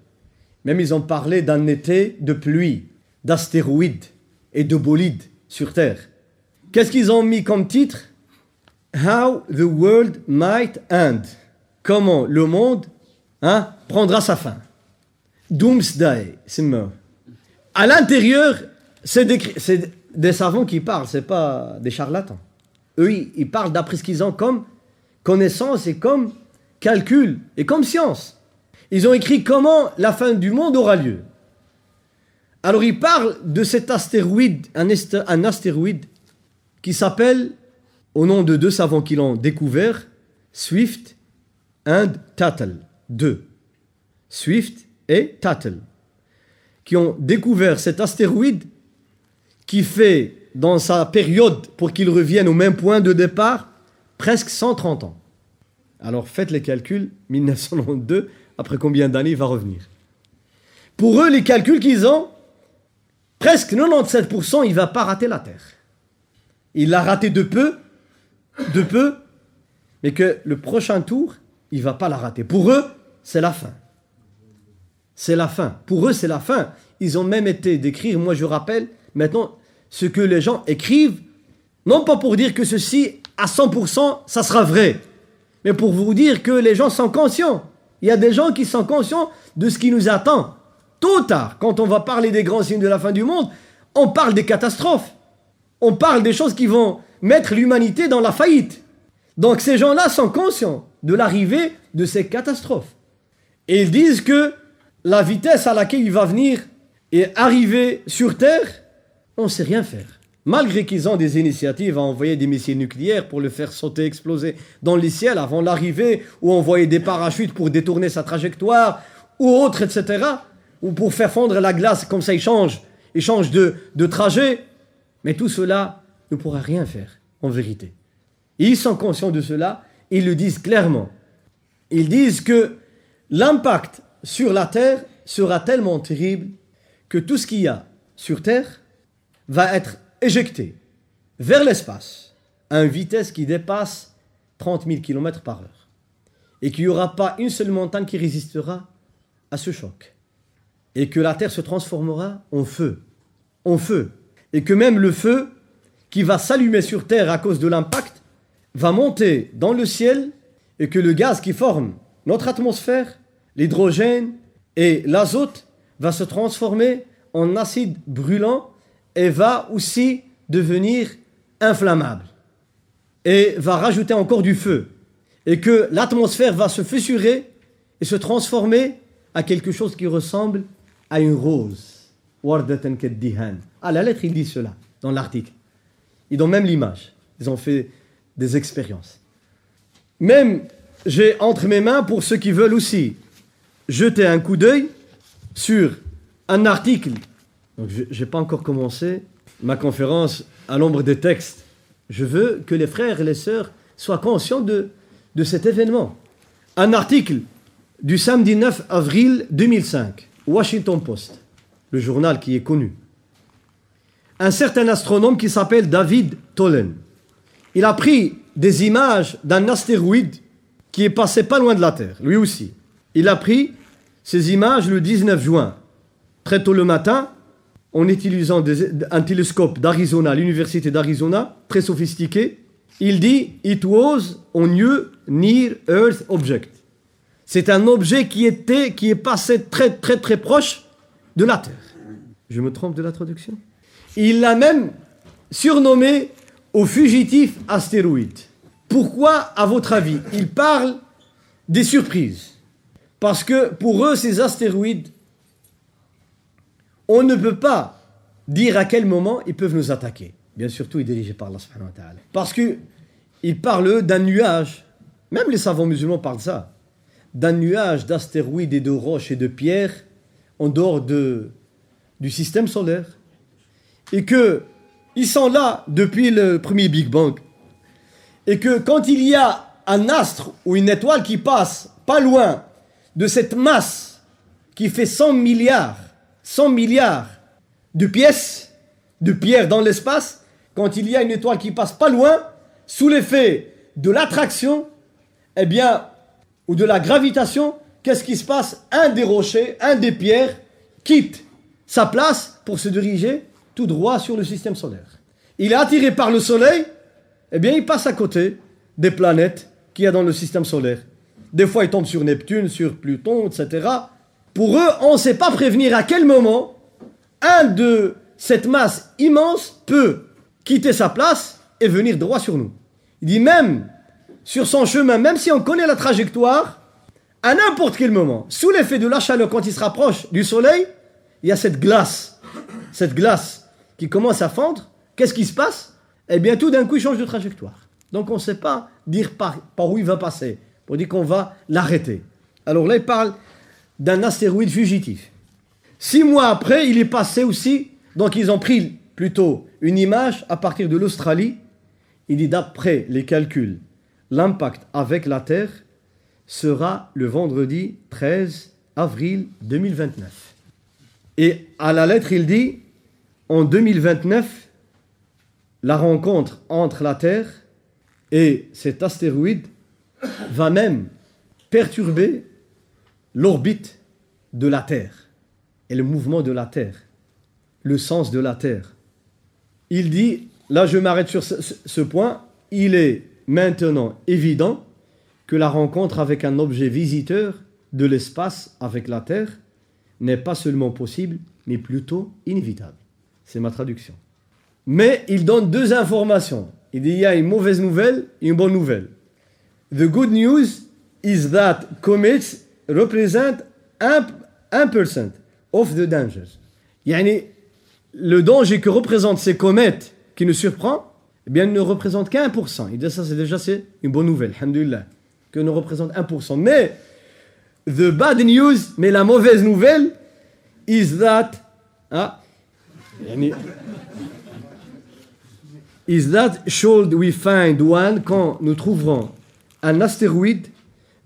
Même ils ont parlé d'un été de pluie, d'astéroïdes et de bolides sur Terre. Qu'est-ce qu'ils ont mis comme titre? How the world might end. Comment le monde hein, prendra sa fin. Doomsday, c'est. À l'intérieur, c'est des, des, savants qui parlent, c'est pas des charlatans. Eux, ils parlent d'après ce qu'ils ont comme connaissance et comme calcul et comme science. Ils ont écrit comment la fin du monde aura lieu. Alors ils parlent de cet astéroïde, un, astéroïde qui s'appelle, au nom de deux savants qui l'ont découvert, Swift and Tattle. Deux. Swift et Tattle. Qui ont découvert cet astéroïde qui fait, dans sa période, pour qu'il revienne au même point de départ, presque 130 ans. Alors faites les calculs, 1992, après combien d'années il va revenir Pour eux, les calculs qu'ils ont, presque 97%, il ne va pas rater la Terre. Il l'a raté de peu, de peu, mais que le prochain tour, il va pas la rater. Pour eux, c'est la fin. C'est la fin. Pour eux, c'est la fin. Ils ont même été d'écrire, moi je rappelle maintenant, ce que les gens écrivent, non pas pour dire que ceci à 100%, ça sera vrai. Mais pour vous dire que les gens sont conscients. Il y a des gens qui sont conscients de ce qui nous attend. Tôt ou tard, quand on va parler des grands signes de la fin du monde, on parle des catastrophes. On parle des choses qui vont mettre l'humanité dans la faillite. Donc ces gens-là sont conscients de l'arrivée de ces catastrophes. Et ils disent que la vitesse à laquelle il va venir et arriver sur Terre, on ne sait rien faire malgré qu'ils ont des initiatives à envoyer des missiles nucléaires pour le faire sauter, exploser dans les ciels avant l'arrivée, ou envoyer des parachutes pour détourner sa trajectoire, ou autre, etc., ou pour faire fondre la glace, comme ça il change, il change de, de trajet. Mais tout cela ne pourra rien faire, en vérité. ils sont conscients de cela, ils le disent clairement. Ils disent que l'impact sur la Terre sera tellement terrible que tout ce qu'il y a sur Terre va être éjecté vers l'espace à une vitesse qui dépasse 30 000 km par heure. Et qu'il n'y aura pas une seule montagne qui résistera à ce choc. Et que la Terre se transformera en feu. En feu. Et que même le feu qui va s'allumer sur Terre à cause de l'impact va monter dans le ciel et que le gaz qui forme notre atmosphère, l'hydrogène et l'azote, va se transformer en acide brûlant et va aussi devenir inflammable et va rajouter encore du feu. et que l'atmosphère va se fissurer et se transformer à quelque chose qui ressemble à une rose. Ah, la lettre, il dit cela dans l'article. Ils ont même l'image. Ils ont fait des expériences. Même, j'ai entre mes mains, pour ceux qui veulent aussi jeter un coup d'œil sur un article. Donc, je n'ai pas encore commencé ma conférence à l'ombre des textes. Je veux que les frères et les sœurs soient conscients de, cet événement. Un article du samedi 9 avril 2005, Washington Post, le journal qui est connu. Un certain astronome qui s'appelle David Tolen. Il a pris des images d'un astéroïde qui est passé pas loin de la Terre, lui aussi. Il a pris ces images le 19 juin, très tôt le matin, en utilisant un télescope d'Arizona, l'université d'Arizona, très sophistiqué. Il dit It was a new near Earth object. C'est un objet qui était, qui est passé très très très proche de la Terre. Je me trompe de la traduction? Il l'a même surnommé au fugitif astéroïde. Pourquoi, à votre avis, il parle des surprises? Parce que pour eux, ces astéroïdes, on ne peut pas dire à quel moment ils peuvent nous attaquer. Bien sûr, tout est dirigé par Allah. Parce qu'ils parlent d'un nuage, même les savants musulmans parlent ça, d'un nuage d'astéroïdes et de roches et de pierres en dehors de, du système solaire. Et que ils sont là depuis le premier Big Bang. Et que quand il y a un astre ou une étoile qui passe pas loin de cette masse qui fait 100 milliards, 100 milliards de pièces, de pierres dans l'espace, quand il y a une étoile qui passe pas loin, sous l'effet de l'attraction, eh bien, ou de la gravitation, qu'est-ce qui se passe? Un des rochers, un des pierres quitte sa place pour se diriger tout droit sur le système solaire. Il est attiré par le Soleil, eh bien il passe à côté des planètes qu'il y a dans le système solaire. Des fois il tombe sur Neptune, sur Pluton, etc. Pour eux, on ne sait pas prévenir à quel moment un de cette masse immense peut quitter sa place et venir droit sur nous. Il dit même sur son chemin, même si on connaît la trajectoire, à n'importe quel moment, sous l'effet de la chaleur quand il se rapproche du soleil, il y a cette glace, cette glace qui commence à fondre. Qu'est-ce qui se passe? Eh bien, tout d'un coup, il change de trajectoire. Donc, on ne sait pas dire par, par où il va passer, pour dire qu'on va l'arrêter. Alors là, il parle d'un astéroïde fugitif. Six mois après, il est passé aussi, donc ils ont pris plutôt une image à partir de l'Australie. Il dit d'après les calculs, l'impact avec la Terre sera le vendredi 13 avril 2029. Et à la lettre, il dit, en 2029, la rencontre entre la Terre et cet astéroïde va même perturber l'orbite de la Terre et le mouvement de la Terre, le sens de la Terre. Il dit, là je m'arrête sur ce, point, il est maintenant évident que la rencontre avec un objet visiteur de l'espace avec la Terre n'est pas seulement possible, mais plutôt inévitable. C'est ma traduction. Mais il donne deux informations. Il dit il y a une mauvaise nouvelle et une bonne nouvelle. The good news is that comets represent 1%, of the dangers. Yani, le danger que représentent ces comètes qui nous surprend, eh bien, ne représente qu'un pour cent. Dit ça, c'est déjà c'est une bonne nouvelle, alhamdulillah, que ne représente 1%. Mais the bad news, mais la mauvaise nouvelle, is that, ah, is that should we find one, quand nous trouverons un astéroïde,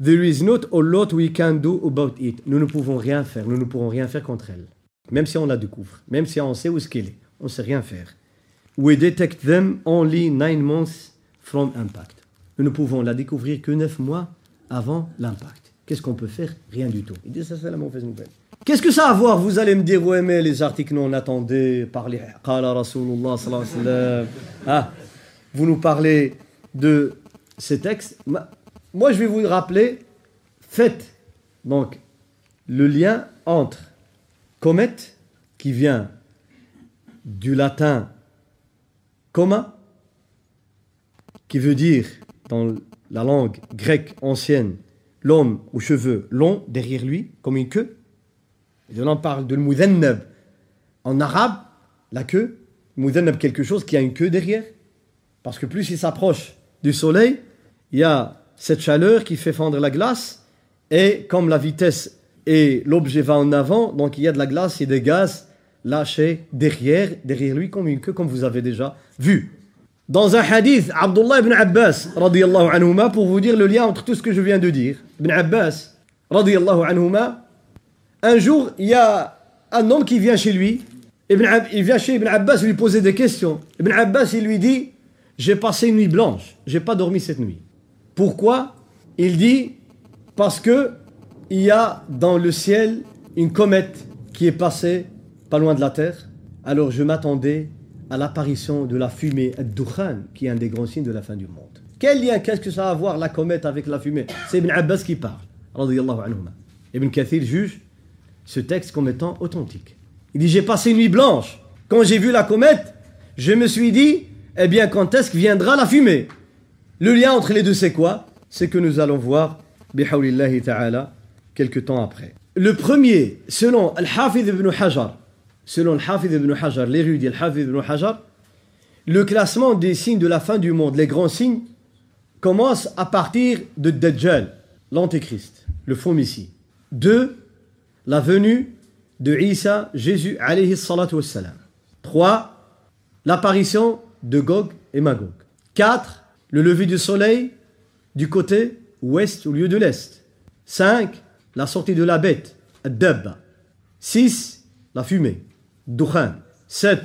there is not a lot we can do about it. Nous ne pouvons rien faire, nous ne pourrons rien faire contre elle. Même si on la découvre, même si on sait où est-ce qu'elle est, on ne sait rien faire. We detect them only nine months from impact. Nous ne pouvons la découvrir que neuf mois avant l'impact. Qu'est-ce qu'on peut faire? Rien du tout. Il dit ça, c'est la mauvaise nouvelle. Qu'est-ce que ça a à voir? Vous allez me dire, vous aimez les articles non attendés, parler Qala Rasulullah sallallahu alayhi wa sallam. Ah, vous nous parlez de ces textes? Moi, je vais vous rappeler, faites donc le lien entre comète, qui vient du latin coma, qui veut dire dans la langue grecque ancienne, l'homme aux cheveux longs derrière lui, comme une queue. Et là, on parle de l'mudhannab. En arabe, la queue, mudhannab, quelque chose qui a une queue derrière. Parce que plus il s'approche du soleil, il y a cette chaleur qui fait fondre la glace. Et comme la vitesse et l'objet va en avant, donc il y a de la glace et des gaz lâchés derrière, derrière lui, comme une queue, comme vous avez déjà vu. Dans un hadith, Abdullah ibn Abbas, radiallahu anhuma, pour vous dire le lien entre tout ce que je viens de dire. Ibn Abbas, radiallahu anhuma, un jour, il y a un homme qui vient chez lui. Ibn il vient chez Ibn Abbas lui poser des questions. Ibn Abbas, il lui dit J'ai passé une nuit blanche, j'ai pas dormi cette nuit. Pourquoi Il dit Parce que il y a dans le ciel une comète qui est passée pas loin de la terre. Alors je m'attendais à l'apparition de la fumée, Dukhan, qui est un des grands signes de la fin du monde. Quel lien, qu'est-ce que ça a à voir la comète avec la fumée? C'est Ibn Abbas qui parle. Ibn Kathir juge ce texte comme étant authentique. Il dit J'ai passé une nuit blanche. Quand j'ai vu la comète, je me suis dit Eh bien, quand est-ce que viendra la fumée? Le lien entre les deux, c'est quoi? C'est que nous allons voir, bihawlillahi ta'ala, quelques temps après. Le premier, selon Al-Hafidh ibn Hajar, selon Al-Hafidh ibn Hajar, l'érudit Al-Hafidh ibn Hajar, le classement des signes de la fin du monde, les grands signes, commence à partir de Dajjal, l'Antéchrist, le faux Messie. Deux, la venue de Isa, Jésus, alayhi salatu wassalam. 3. L'apparition de Gog et Magog. 4 le lever du soleil du côté ouest au lieu de l'est. 5. La sortie de la bête, 6. La fumée, Dukhan. 7,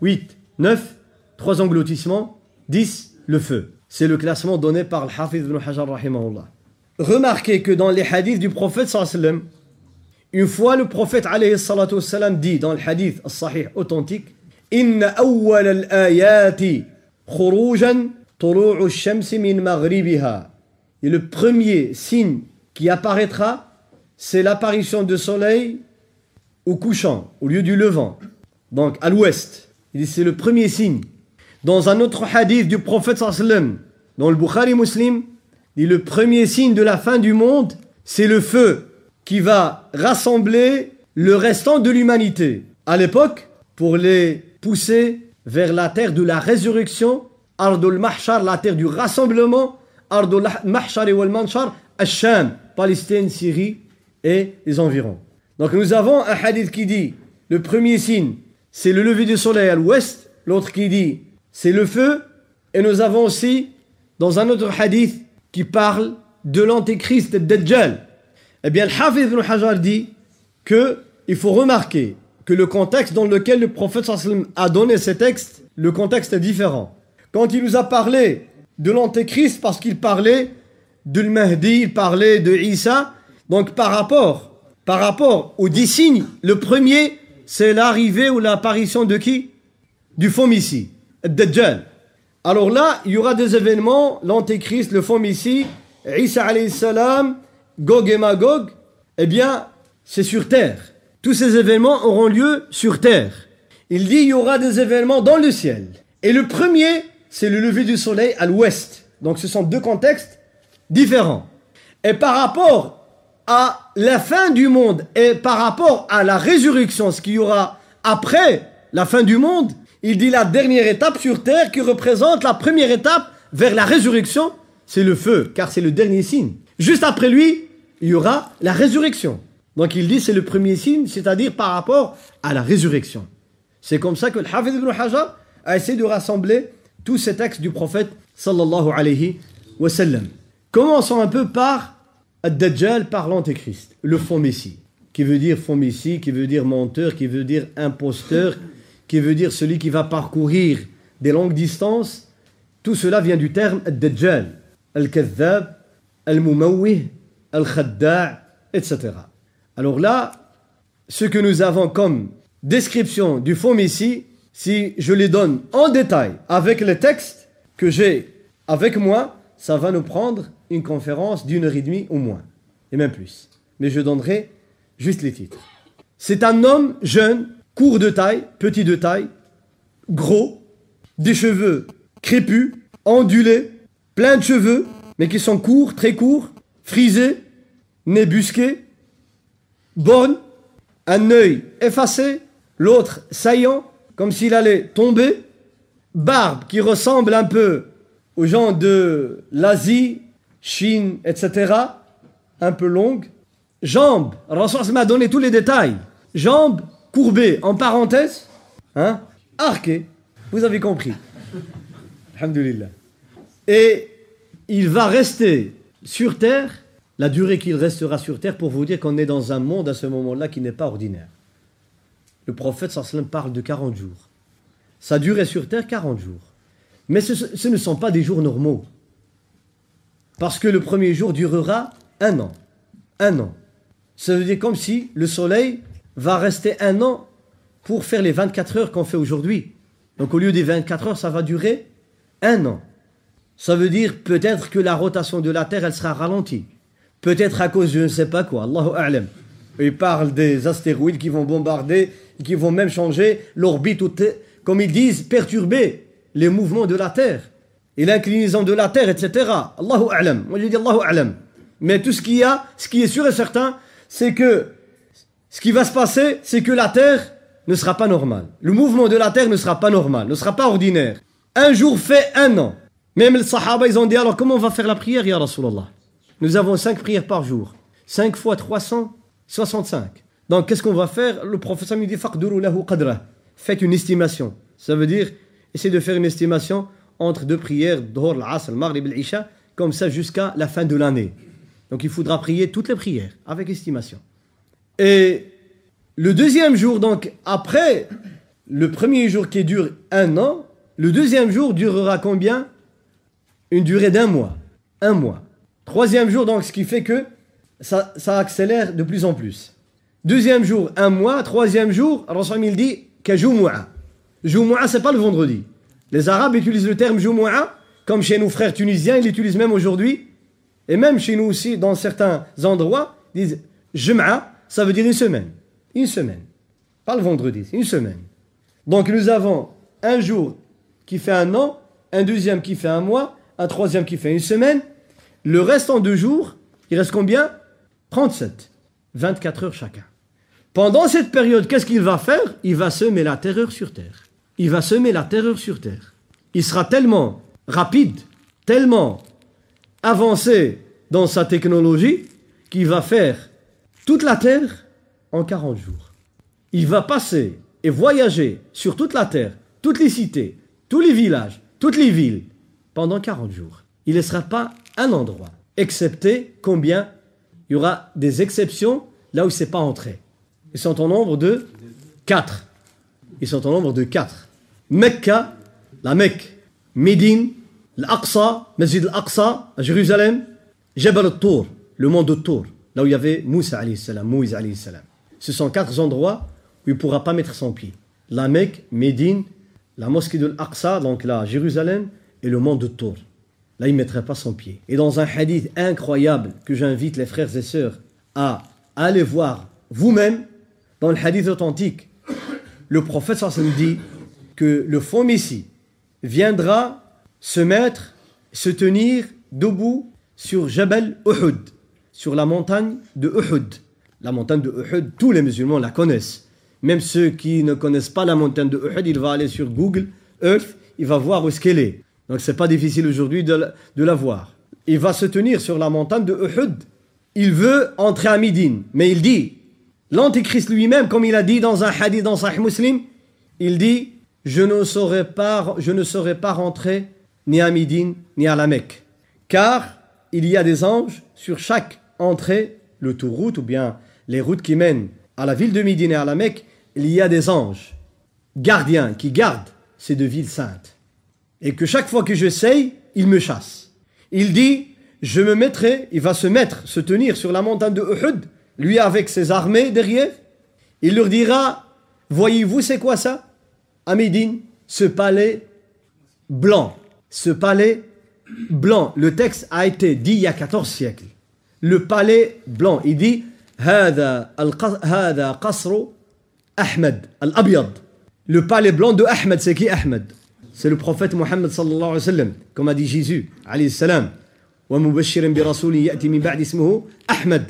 8, 9, 3 engloutissements, 10, le feu. C'est le classement donné par le Hafiz ibn Hajar. Remarquez que dans les hadiths du prophète une fois le prophète dit dans le hadith sahih authentique Inna awwal al-ayati khurujan et le premier signe qui apparaîtra, c'est l'apparition du soleil au couchant, au lieu du levant, donc à l'ouest. C'est le premier signe. Dans un autre hadith du prophète dans le Bukhari Muslim, il dit le premier signe de la fin du monde, c'est le feu qui va rassembler le restant de l'humanité. À l'époque, pour les pousser vers la terre de la résurrection Ardul Mahshar, la terre du rassemblement, Ardul Mahshar et Wal Manshar, Asham, Palestine, Syrie et les environs. Donc nous avons un hadith qui dit, le premier signe, c'est le lever du soleil à l'ouest, l'autre qui dit, c'est le feu, et nous avons aussi, dans un autre hadith, qui parle de l'antéchrist Dajjal, eh bien, le Hafiz ibn Hajar dit qu'il faut remarquer que le contexte dans lequel le prophète a donné ces textes, le contexte est différent. Quand il nous a parlé de l'antéchrist, parce qu'il parlait de Mahdi, il parlait de Isa, donc par rapport, par rapport aux dix signes, le premier, c'est l'arrivée ou l'apparition de qui? Du Messie, Dajjal. Alors là, il y aura des événements, l'antéchrist, le Messie, Isa alayhi salam, Gog et Magog, eh bien, c'est sur terre. Tous ces événements auront lieu sur terre. Il dit il y aura des événements dans le ciel. Et le premier, c'est le lever du soleil à l'ouest. Donc ce sont deux contextes différents. Et par rapport à la fin du monde et par rapport à la résurrection, ce qu'il y aura après la fin du monde, il dit la dernière étape sur terre qui représente la première étape vers la résurrection, c'est le feu, car c'est le dernier signe. Juste après lui, il y aura la résurrection. Donc il dit c'est le premier signe, c'est-à-dire par rapport à la résurrection. C'est comme ça que le Hafiz ibn Hajar a essayé de rassembler tous ces textes du prophète sallallahu alayhi wa sallam. Commençons un peu par Ad-Dajjal, par l'Antéchrist, le faux messie, qui veut dire faux messie, qui veut dire menteur, qui veut dire imposteur, qui veut dire celui qui va parcourir des longues distances. Tout cela vient du terme Ad-Dajjal, Al-Kathab, Al-Mumawih, Al-Khadda' etc. Alors là, ce que nous avons comme description du faux Messie, si je les donne en détail avec les textes que j'ai avec moi, ça va nous prendre une conférence d'une heure et demie au moins, et même plus. Mais je donnerai juste les titres. C'est un homme jeune, court de taille, petit de taille, gros, des cheveux crépus, ondulés, plein de cheveux, mais qui sont courts, très courts, frisés, nez busqué, bonne, un œil effacé, l'autre saillant, comme s'il allait tomber, barbe qui ressemble un peu aux gens de l'Asie, Chine, etc., un peu longue, jambes, Rasul m'a donné tous les détails, jambes courbées, en parenthèse, hein, vous avez compris. Alhamdulillah. Et il va rester sur terre, la durée qu'il restera sur terre, pour vous dire qu'on est dans un monde à ce moment-là qui n'est pas ordinaire. Le prophète sallam parle de 40 jours. Sa durée sur terre, 40 jours. Mais ce, ne sont pas des jours normaux. Parce que le premier jour durera un an. Un an. Ça veut dire comme si le soleil va rester un an pour faire les 24 heures qu'on fait aujourd'hui. Donc au lieu des 24 heures, ça va durer un an. Ça veut dire peut-être que la rotation de la Terre, elle sera ralentie. Peut-être à cause de je ne sais pas quoi. Allahu A'lam. Il parle des astéroïdes qui vont bombarder, qui vont même changer l'orbite, comme ils disent, perturber les mouvements de la Terre et l'inclinaison de la Terre, etc. Allahu A'lam. Moi je dis Allahu A'lam. Mais tout ce qu'il y a, ce qui est sûr et certain, c'est que ce qui va se passer, c'est que la Terre ne sera pas normale. Le mouvement de la Terre ne sera pas normal, ne sera pas ordinaire. Un jour fait un an. Même les Sahaba, ils ont dit alors comment on va faire la prière, Ya Rasulallah? Nous avons cinq prières par jour. Cinq fois 365. Donc qu'est-ce qu'on va faire? Le professeur nous dit. Faites une estimation. Ça veut dire, essayez de faire une estimation entre deux prières, comme ça jusqu'à la fin de l'année. Donc il faudra prier toutes les prières avec estimation. Et le deuxième jour, donc après le premier jour qui dure un an, le deuxième jour durera combien? Une durée d'un mois. Un mois. Troisième jour, donc ce qui fait que ça, ça accélère de plus en plus. Deuxième jour, un mois. Troisième jour, Rasul il dit Kajumu'a. Jumu'a, c'est pas le vendredi. Les Arabes utilisent le terme Jumu'a, comme chez nos frères tunisiens, ils l'utilisent même aujourd'hui. Et même chez nous aussi, dans certains endroits, ils disent Jum'a, ça veut dire une semaine. Une semaine. Pas le vendredi, une semaine. Donc nous avons un jour qui fait un an, un deuxième qui fait un mois, un troisième qui fait une semaine. Le reste en deux jours, il reste combien? 37. 24 heures chacun. Pendant cette période, qu'est-ce qu'il va faire? Il va semer la terreur sur terre. Il va semer la terreur sur terre. Il sera tellement rapide, tellement avancé dans sa technologie, qu'il va faire toute la terre en 40 jours. Il va passer et voyager sur toute la terre, toutes les cités, tous les villages, toutes les villes, pendant 40 jours. Il ne laissera pas un endroit, excepté combien Il y aura des exceptions là où c'est pas entré. Ils sont en nombre de 4. Ils sont en nombre de 4. Mecca, la Mecque, Médine, l'Aqsa, Masjid al-Aqsa, à Jérusalem, Jabal al-Tour, le mont de Tour, là où il y avait Moussa alayhi salam, Moïse alayhi salam. Ce sont quatre endroits où il ne pourra pas mettre son pied. La Mecque, Médine, la mosquée de l'Aqsa, donc là, Jérusalem, et le mont de Tour. Là, il ne mettrait pas son pied. Et dans un hadith incroyable que j'invite les frères et sœurs à aller voir vous-même, dans le hadith authentique, le prophète sallam dit que le faux Messie viendra se mettre, se tenir debout sur Jabal Uhud, sur la montagne de Uhud. La montagne de Uhud, tous les musulmans la connaissent. Même ceux qui ne connaissent pas la montagne de Uhud, il va aller sur Google Earth, il va voir où est-ce qu'elle est. Donc c'est pas difficile aujourd'hui de, la voir. Il va se tenir sur la montagne de Uhud. Il veut entrer à Médine, mais il dit, l'Antichrist lui-même, comme il a dit dans un hadith dans Sahih Muslim, il dit, je ne saurais pas, je ne pas rentrer ni à Médine ni à la Mecque, car il y a des anges sur chaque entrée, le route ou bien les routes qui mènent à la ville de Médine et à la Mecque, il y a des anges gardiens qui gardent ces deux villes saintes. Et que chaque fois que j'essaye, ils me chassent. Il dit, je me mettrai, il va se mettre, se tenir sur la montagne de Uhud, lui avec ses armées derrière. Il leur dira, voyez-vous c'est quoi ça À Médine, ce palais blanc, ce palais blanc. Le texte a été dit il y a 14 siècles. Le palais blanc, il dit, هذا هذا قصر أحمد الأبيض le palais blanc de Ahmed c'est qui Ahmed c'est le prophète Mohammed sallallahu alayhi wa sallam comme a dit Jésus alayhi salam ومبشرا برسول يأتي من بعد اسمه أحمد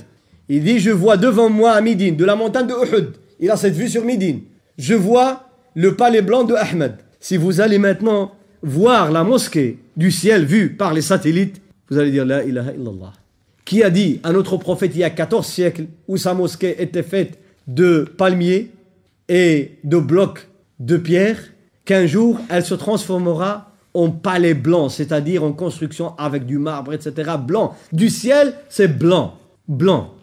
Il dit, je vois devant moi à Médine, de la montagne de Uhud. Il a cette vue sur Médine. Je vois le palais blanc de Ahmed. Si vous allez maintenant voir la mosquée du ciel vue par les satellites, vous allez dire La ilaha illallah. Qui a dit à notre prophète il y a 14 siècles, où sa mosquée était faite de palmiers et de blocs de pierre, qu'un jour elle se transformera en palais blanc, c'est-à-dire en construction avec du marbre, etc. Blanc. Du ciel, c'est blanc. Blanc.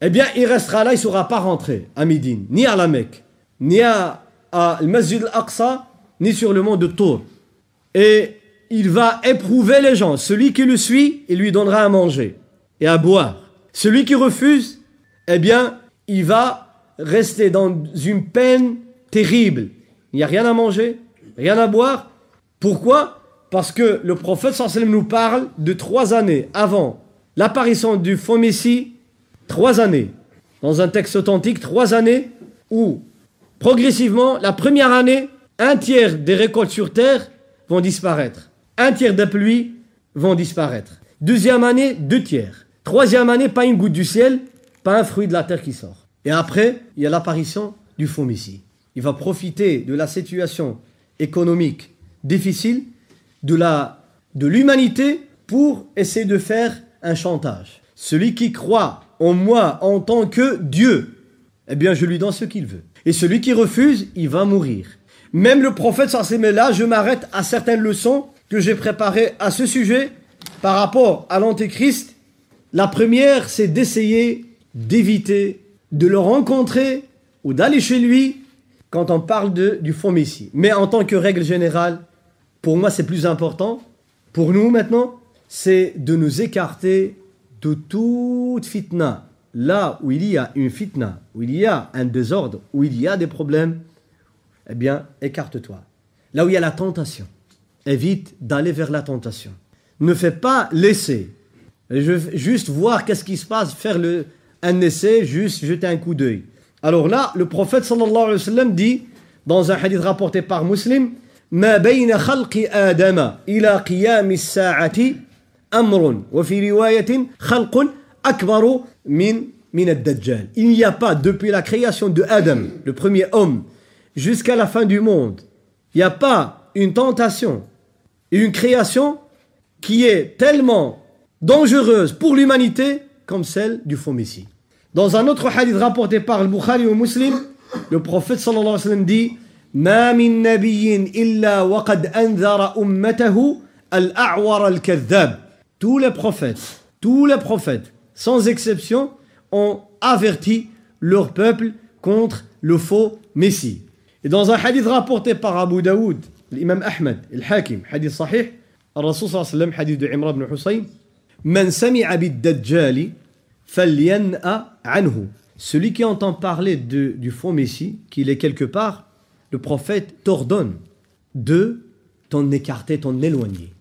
Eh bien, il restera là, il ne saura pas rentrer à Médine, ni à la Mecque, ni à, à Masjid al-Aqsa, ni sur le mont de Tour. Et il va éprouver les gens. Celui qui le suit, il lui donnera à manger et à boire. Celui qui refuse, eh bien, il va rester dans une peine terrible. Il n'y a rien à manger, rien à boire. Pourquoi? Parce que le prophète nous parle de trois années avant l'apparition du faux Messie, trois années. Dans un texte authentique, trois années où, progressivement, la première année, un tiers des récoltes sur terre vont disparaître. Un tiers des pluies vont disparaître. Deuxième année, deux tiers. Troisième année, pas une goutte du ciel, pas un fruit de la terre qui sort. Et après, il y a l'apparition du Messie. Il va profiter de la situation économique difficile de la de l'humanité pour essayer de faire un chantage. Celui qui croit en moi en tant que Dieu, eh bien je lui donne ce qu'il veut. Et celui qui refuse, il va mourir. Même le prophète mais là, je m'arrête à certaines leçons que j'ai préparées à ce sujet par rapport à l'antéchrist. La première, c'est d'essayer d'éviter de le rencontrer ou d'aller chez lui quand on parle de, du faux Messie. Mais en tant que règle générale, pour moi c'est plus important, pour nous maintenant, c'est de nous écarter de toute fitna. Là où il y a une fitna, où il y a un désordre, où il y a des problèmes, eh bien, écarte-toi. Là où il y a la tentation, évite d'aller vers la tentation. Ne fais pas l'essai. Juste voir qu'est-ce qui se passe, faire le, un essai, juste jeter un coup d'œil. Alors là, le prophète sallallahu alayhi wa sallam dit, dans un hadith rapporté par Muslim, ما بين خلق آدم إلى قيام الساعة أمر وفي رواية خلق أكبر من من الدجال. Il n'y a pas depuis la création de Adam, le premier homme, jusqu'à la fin du monde, il n'y a pas une tentation, une création qui est tellement dangereuse pour l'humanité comme celle du faux Messie. Dans un autre hadith rapporté par le Bukhari ou Muslim, le prophète sallallahu alayhi wa sallam dit ما من نبي إلا وقد أنذر أمته الأعور الكذاب tous les prophètes, tous les prophètes, sans exception, ont averti leur peuple contre le faux Messie. Et dans un hadith rapporté par Abu Daoud, l'imam Ahmed, le Hakim, hadith sahih, sallallahu alayhi wa sallam, hadith de Imran ibn Hussein, Man sami'a bid-dajjali falyan'a anhu. Celui qui entend parler de, du faux Messie, qu'il est quelque part, le prophète t'ordonne de t'en écarter, t'en éloigner.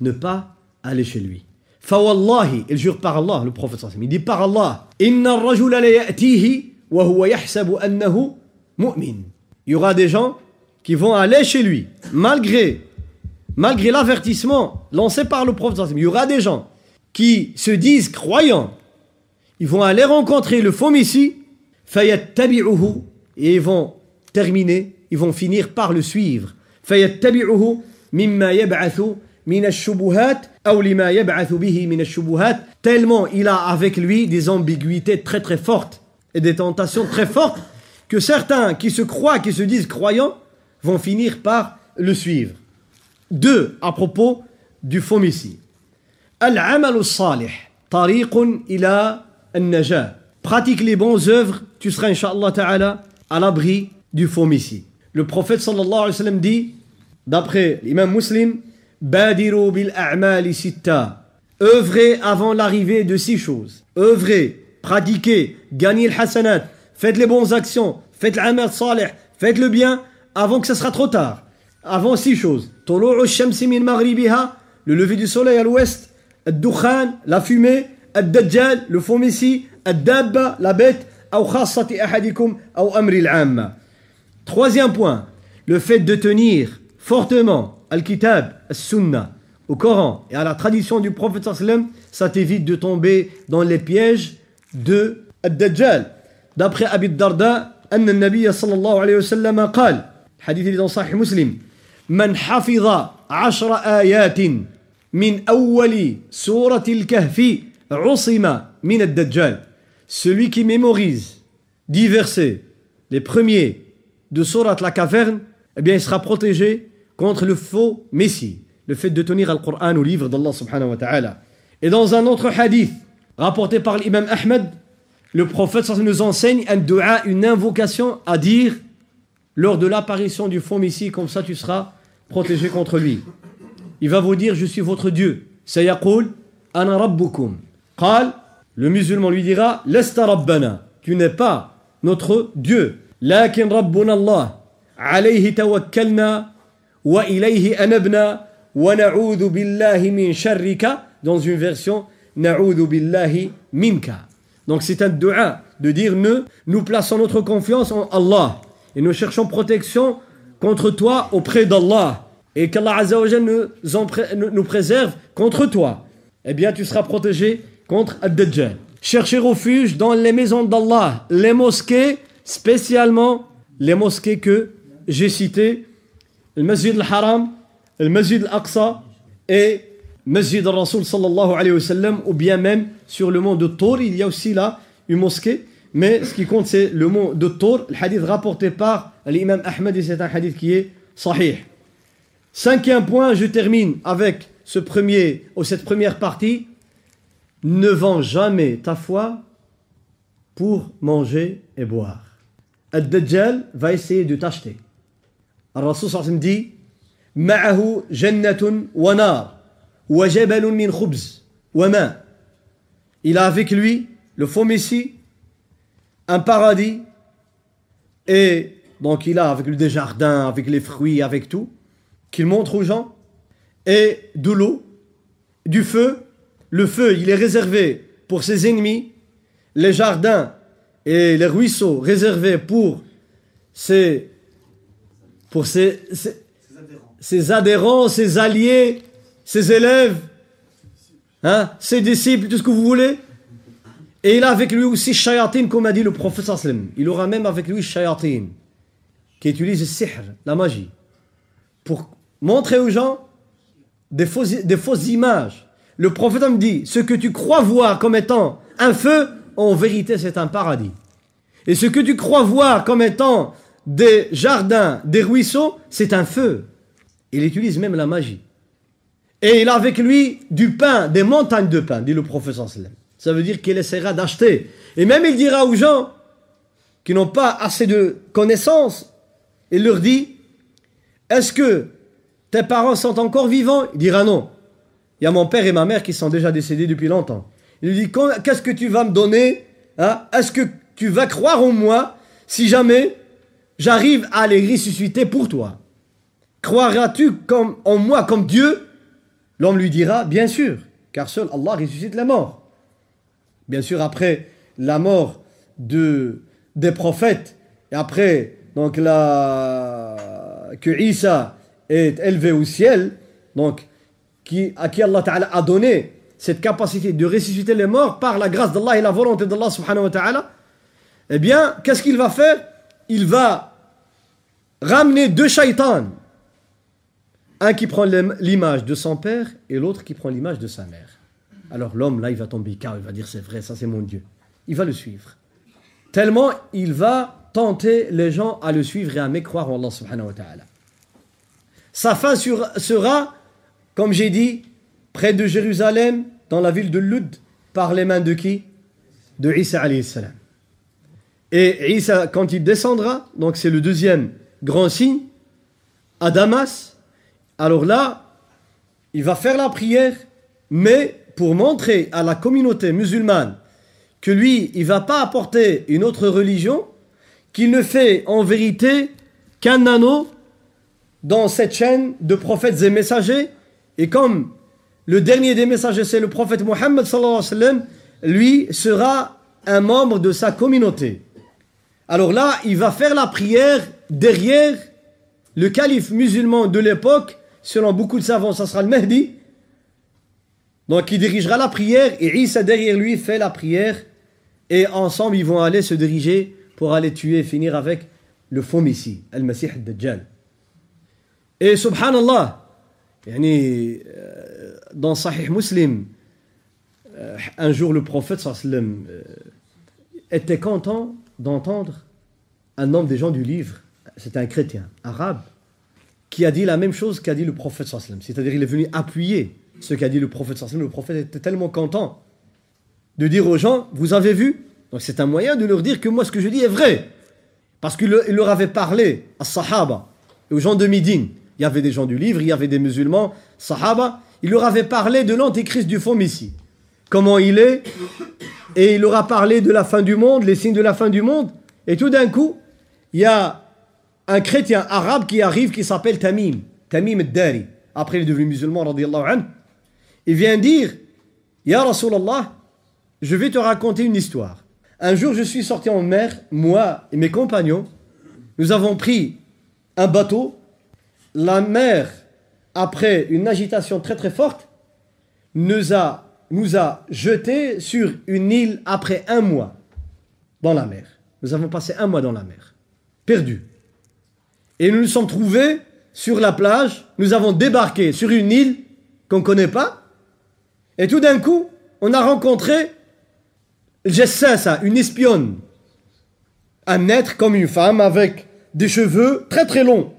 Ne pas aller chez lui. Fawallahi, il jure par Allah, le prophète sallallahu il dit par Allah, Inna ar-rajula la ya'tihi wa huwa yahsabu annahu mu'min. Il y aura des gens qui vont aller chez lui, malgré, malgré l'avertissement lancé par le prophète sallallahu Il y aura des gens qui se disent croyants, ils vont aller rencontrer le faux Messie, fayattabi'uhu, et ils vont terminer, ils vont finir par le suivre. Fayattabi'uhu mimma yab'athu tellement il a avec lui des ambiguïtés très très fortes et des tentations très fortes que certains qui se croient, qui se disent croyants, vont finir par le suivre. Deux, à propos du Messie. Al-amal tariqun ila al-najah. Pratique les bonnes œuvres, tu seras, inshallah ta'ala, à l'abri du Messie. Le prophète sallallahu alayhi wa sallam dit, d'après l'imam muslim, Badiru bil a'mali sitta. Œuvrez avant l'arrivée de six choses. Œuvrez, pratiquez, gagnez le hasanat, faites les bonnes actions, faites l'amal salih, faites le bien avant que ce sera trop tard. Avant six choses. Tulu'u shamsi min maghribiha, le lever du soleil à l'ouest, الدخان, la fumée, الدجال, le faux messie, الدابة, la bête, أو خاصة أحدكم أو أمر العامة. Troisième point, le fait de tenir fortement al-kitab, al-sunnah, au Coran et à la tradition du prophète sallam, ça t'évite de tomber dans les pièges de Ad-Dajjal. D'après Abi Darda, أن النبي صلى الله عليه وسلم قال حديث dans صحيح مسلم من حفظ عشر آيات من أول سورة الكهف عصم من الدجال celui qui mémorise dix versets les premiers de Surat la caverne eh bien il sera protégé contre le faux messie le fait de tenir le Coran au livre d'Allah subhanahu wa ta'ala. Et dans un autre hadith, rapporté par l'imam Ahmed, le prophète nous enseigne un dua, une invocation à dire lors de l'apparition du faux messie, comme ça tu seras protégé contre lui. Il va vous dire, je suis votre Dieu. Sayaqul, ana rabbukum. Qal, le musulman lui dira, lesta rabbana. Tu n'es pas notre Dieu. Lakin rabbuna Allah. Alayhi tawakkalna wa ilayhi anabna dans une version minka. Donc c'est un dua de dire nous, nous plaçons notre confiance en Allah et nous cherchons protection contre toi auprès d'Allah et qu'Allah nous, nous préserve contre toi. Eh bien tu seras protégé contre Ad-Dajjal. Cherchez refuge dans les maisons d'Allah, les mosquées, spécialement les mosquées que j'ai citées, le Masjid al-Haram, le Masjid al-Aqsa et Masjid al-Rasul sallallahu alayhi wa sallam, ou bien même sur le mont de Tour, il y a aussi là une mosquée, mais ce qui compte c'est le mont de Tour, le hadith rapporté par l'imam Ahmed et c'est un hadith qui est sahih. Cinquième point, je termine avec ce premier, ou cette première partie. Ne vends jamais ta foi pour manger et boire. Ad-Dajjal va essayer de t'acheter. Al-Rasul sallallahu dit معه جنة ونار وجبل من خبز وماء Il a avec lui, le faux Messie, un paradis, et donc il a avec lui des jardins, avec les fruits, avec tout, qu'il montre aux gens, et de l'eau, du feu. Le feu, il est réservé pour ses ennemis, les jardins et les ruisseaux réservés pour ses, pour ses, ses ses adhérents, ses alliés, ses élèves, hein, ses disciples, tout ce que vous voulez. Et il a avec lui aussi shayatin, comme a dit le prophète Il aura même avec lui shayatin, qui utilise le sihr, la magie, pour montrer aux gens des fausses, des fausses images. Le prophète me dit, ce que tu crois voir comme étant un feu, en vérité c'est un paradis. Et ce que tu crois voir comme étant des jardins, des ruisseaux, c'est un feu. Il utilise même la magie. Et il a avec lui du pain, des montagnes de pain, dit le professeur Ça veut dire qu'il essaiera d'acheter. Et même il dira aux gens qui n'ont pas assez de connaissances, il leur dit, est-ce que tes parents sont encore vivants? Il dira non. Il y a mon père et ma mère qui sont déjà décédés depuis longtemps. Il lui dit, qu'est-ce que tu vas me donner hein? Est-ce que tu vas croire en moi si jamais j'arrive à les ressusciter pour toi. Croiras-tu en moi comme Dieu? L'homme lui dira, bien sûr, car seul Allah ressuscite la mort. Bien sûr, après la mort de, des prophètes, et après donc la, que Isa est élevé au ciel, donc qui, à qui Allah a donné cette capacité de ressusciter les morts par la grâce d'Allah et la volonté d'Allah subhanahu wa ta'ala, eh bien, qu'est-ce qu'il va faire? Il va ramener deux shaitans un qui prend l'image de son père et l'autre qui prend l'image de sa mère. Alors l'homme, là, il va tomber car il va dire c'est vrai, ça c'est mon Dieu. Il va le suivre. Tellement il va tenter les gens à le suivre et à mécroire en Allah subhanahu wa ta'ala. Sa fin sera, comme j'ai dit, près de Jérusalem, dans la ville de Lud, par les mains de qui? De Isa alayhi. Et quand il descendra, donc c'est le deuxième grand signe, à Damas, alors là, il va faire la prière, mais pour montrer à la communauté musulmane que lui, il va pas apporter une autre religion, qu'il ne fait en vérité qu'un anneau dans cette chaîne de prophètes et messagers. Et comme le dernier des messagers, c'est le prophète Mohammed, lui sera un membre de sa communauté. Alors là, il va faire la prière derrière le calife musulman de l'époque. Selon beaucoup de savants, ça sera le Mahdi, Donc il dirigera la prière et Isa derrière lui fait la prière. Et ensemble ils vont aller se diriger pour aller tuer et finir avec le faux Messie, Al-Masih al-Dajjal. Et subhanallah, yani, euh, dans Sahih Muslim, euh, un jour le prophète sallam, euh, était content d'entendre un homme des gens du livre, c'était un chrétien arabe, qui a dit la même chose qu'a dit le prophète sallam. C'est-à-dire il est venu appuyer ce qu'a dit le prophète sallam. Le prophète était tellement content de dire aux gens, vous avez vu? Donc c'est un moyen de leur dire que moi ce que je dis est vrai. Parce qu'il leur avait parlé à Sahaba et aux gens de Médine. Il y avait des gens du livre, il y avait des musulmans, Sahaba. Il leur avait parlé de l'antéchrist du faux Messie. Comment il est. Et il leur a parlé de la fin du monde, les signes de la fin du monde. Et tout d'un coup, il y a un chrétien arabe qui arrive qui s'appelle Tamim. Tamim al-Dari. Après, il est devenu musulman, anhu. Il vient dire Ya Rasulallah, je vais te raconter une histoire. Un jour, je suis sorti en mer, moi et mes compagnons. Nous avons pris un bateau. La mer, après une agitation très très forte, nous a, nous a jetés sur une île après un mois dans la mer. Nous avons passé un mois dans la mer, perdus. Et nous nous sommes trouvés sur la plage. Nous avons débarqué sur une île qu'on ne connaît pas. Et tout d'un coup, on a rencontré ça, une espionne. Un être comme une femme avec des cheveux très très longs.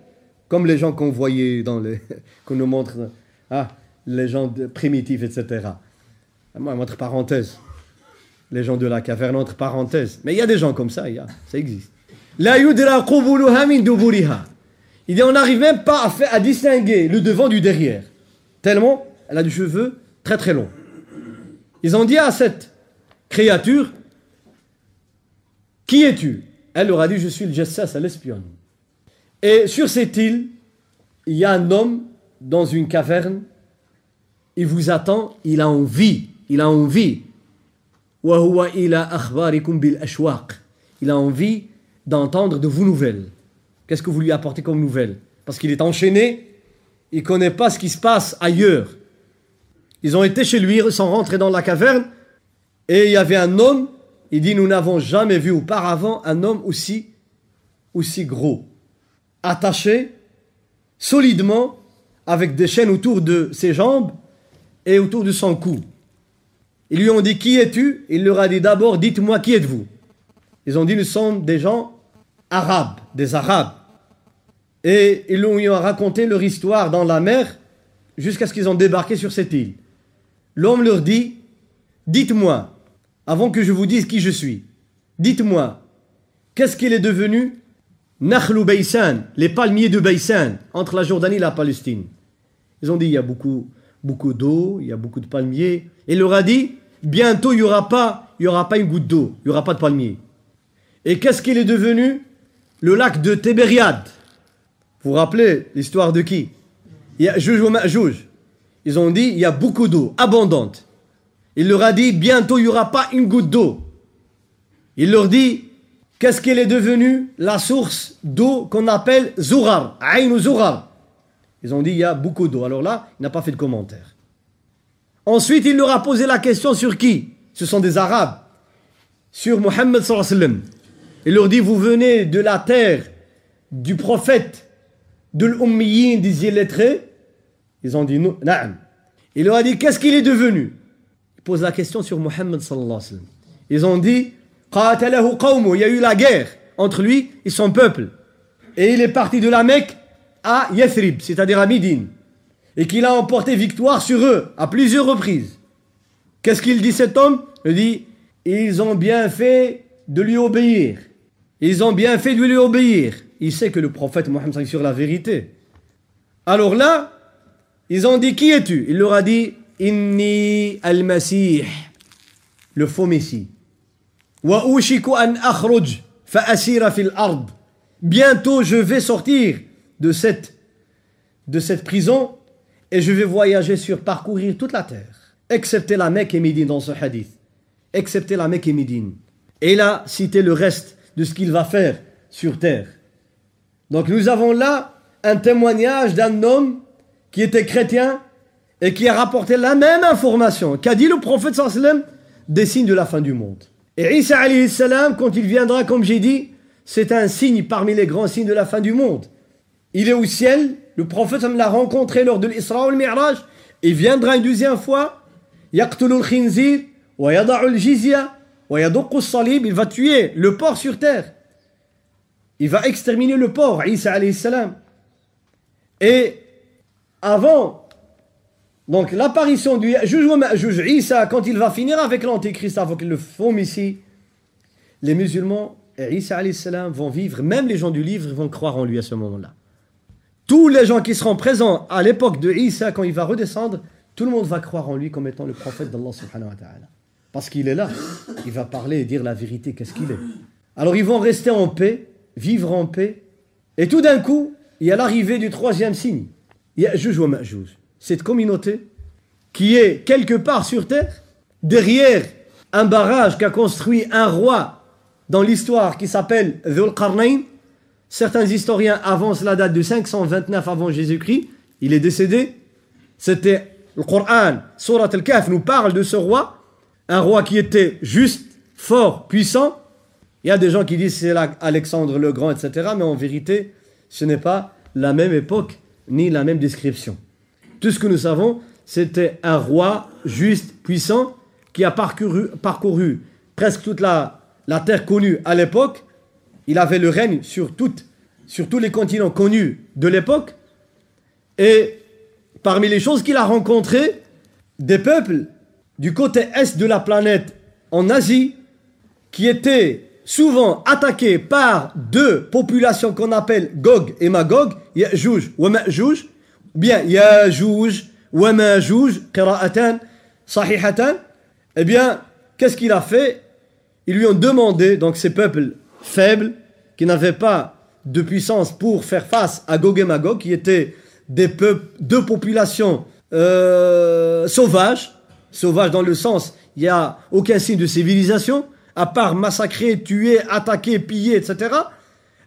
Comme les gens qu'on voyait dans les. qu'on nous montre. Ah, les gens primitifs, etc. Moi, entre parenthèses. Les gens de la caverne, entre parenthèses. Mais il y a des gens comme ça, il y a, ça existe. Il dit, on n'arrive même pas à, faire, à distinguer le devant du derrière. Tellement, elle a du cheveux très très longs. Ils ont dit à cette créature, qui es-tu? Elle leur a dit, je suis le Jessas, l'espionne. Et sur cette île, il y a un homme dans une caverne, il vous attend, il a envie, il a envie. Il a envie d'entendre de vos nouvelles. Qu'est-ce que vous lui apportez comme nouvelles? Parce qu'il est enchaîné, il ne connaît pas ce qui se passe ailleurs. Ils ont été chez lui, ils sont rentrés dans la caverne, et il y avait un homme, il dit, nous n'avons jamais vu auparavant un homme aussi, aussi gros, attaché solidement avec des chaînes autour de ses jambes et autour de son cou. Ils lui ont dit, qui es-tu? Il leur a dit d'abord, dites-moi, qui êtes-vous? Ils ont dit, nous sommes des gens arabes, des arabes. Et ils lui ont raconté leur histoire dans la mer jusqu'à ce qu'ils ont débarqué sur cette île. L'homme leur dit, dites-moi, avant que je vous dise qui je suis, dites-moi, qu'est-ce qu'il est devenu? Nakhlu Baysan, les palmiers de Baysan, entre la Jordanie et la Palestine. Ils ont dit, il y a beaucoup, beaucoup d'eau, il y a beaucoup de palmiers. Et il leur a dit, bientôt il n'y aura, pas, il y aura pas une goutte d'eau, il n'y aura pas de palmiers. Et qu'est-ce qu'il est devenu? Le lac de Tébériade. Vous vous rappelez l'histoire de qui? Il y a Ils ont dit, il y a beaucoup d'eau, abondante. Il leur a dit, bientôt il n'y aura pas une goutte d'eau. Il leur dit, qu'est-ce qu'elle est devenue La source d'eau qu'on appelle Zourar, Aïn Zourar. Ils ont dit, il y a beaucoup d'eau. Alors là, il n'a pas fait de commentaire. Ensuite, il leur a posé la question sur qui? Ce sont des Arabes. Sur Mohammed sallam. Il leur dit, vous venez de la terre du prophète, de l'Ummiyin, des illettrés Ils ont dit, non, Il leur a dit, qu'est-ce qu'il est devenu? Pose la question sur Mohammed sallam. Ils ont dit il y a eu la guerre entre lui et son peuple. Et il est parti de la Mecque à Yathrib, c'est-à-dire à Médine. Et qu'il a emporté victoire sur eux à plusieurs reprises. Qu'est-ce qu'il dit cet homme? Il dit Ils ont bien fait de lui obéir. Ils ont bien fait de lui obéir. Il sait que le prophète Mohammed est sur la vérité. Alors là, ils ont dit Qui es-tu? Il leur a dit Inni al-Masih, le faux Messie. Wa an akhruj fa fil ard. Bientôt je vais sortir de cette, de cette prison et je vais voyager sur parcourir toute la terre, excepté la Mecque et Médine dans ce hadith. Excepté la Mecque et Médine. Et là, citer le reste de ce qu'il va faire sur terre. Donc nous avons là un témoignage d'un homme qui était chrétien et qui a rapporté la même information qu'a dit le prophète sallam des signes de la fin du monde. Et Isa salam, quand il viendra, comme j'ai dit, c'est un signe parmi les grands signes de la fin du monde. Il est au ciel, le prophète l'a rencontré lors de l'Isra ou le Mi'raj, il viendra une deuxième fois, il va tuer le porc sur terre. Il va exterminer le porc, Isa. Et avant donc l'apparition du Isa, quand il va finir avec l'Antéchrist, avant qu'il le forme ici, les musulmans et Isa salam vont vivre, même les gens du livre vont croire en lui à ce moment-là. Tous les gens qui seront présents à l'époque de Isa, quand il va redescendre, tout le monde va croire en lui comme étant le prophète d'Allah subhanahu wa ta'ala. Parce qu'il est là, il va parler et dire la vérité, qu'est-ce qu'il est? Alors ils vont rester en paix, vivre en paix, et tout d'un coup, il y a l'arrivée du troisième signe. Il y a Juge ou cette communauté qui est quelque part sur terre, derrière un barrage qu'a construit un roi dans l'histoire qui s'appelle Dhul. Certains historiens avancent la date de 529 avant Jésus-Christ. Il est décédé. C'était le Coran, Surat al-Kahf nous parle de ce roi, un roi qui était juste, fort, puissant. Il y a des gens qui disent c'est Alexandre le Grand, etc. Mais en vérité, ce n'est pas la même époque ni la même description. Tout ce que nous savons, c'était un roi juste, puissant, qui a parcouru, presque toute la, la terre connue à l'époque. Il avait le règne sur, tous les continents connus de l'époque. Et parmi les choses qu'il a rencontrées, des peuples du côté est de la planète, en Asie, qui étaient souvent attaqués par deux populations qu'on appelle Gog et Magog, Ya'juj ou Ma'juj, bien Ya'juj wa Ma'juj, qira'atan sahihatan, eh bien, qu'est-ce qu'il a fait? Ils lui ont demandé, donc ces peuples faibles, qui n'avaient pas de puissance pour faire face à Gog et Magog, qui étaient des peuples, deux populations euh, sauvages, sauvages dans le sens, il n'y a aucun signe de civilisation, à part massacrer, tuer, attaquer, piller, etc.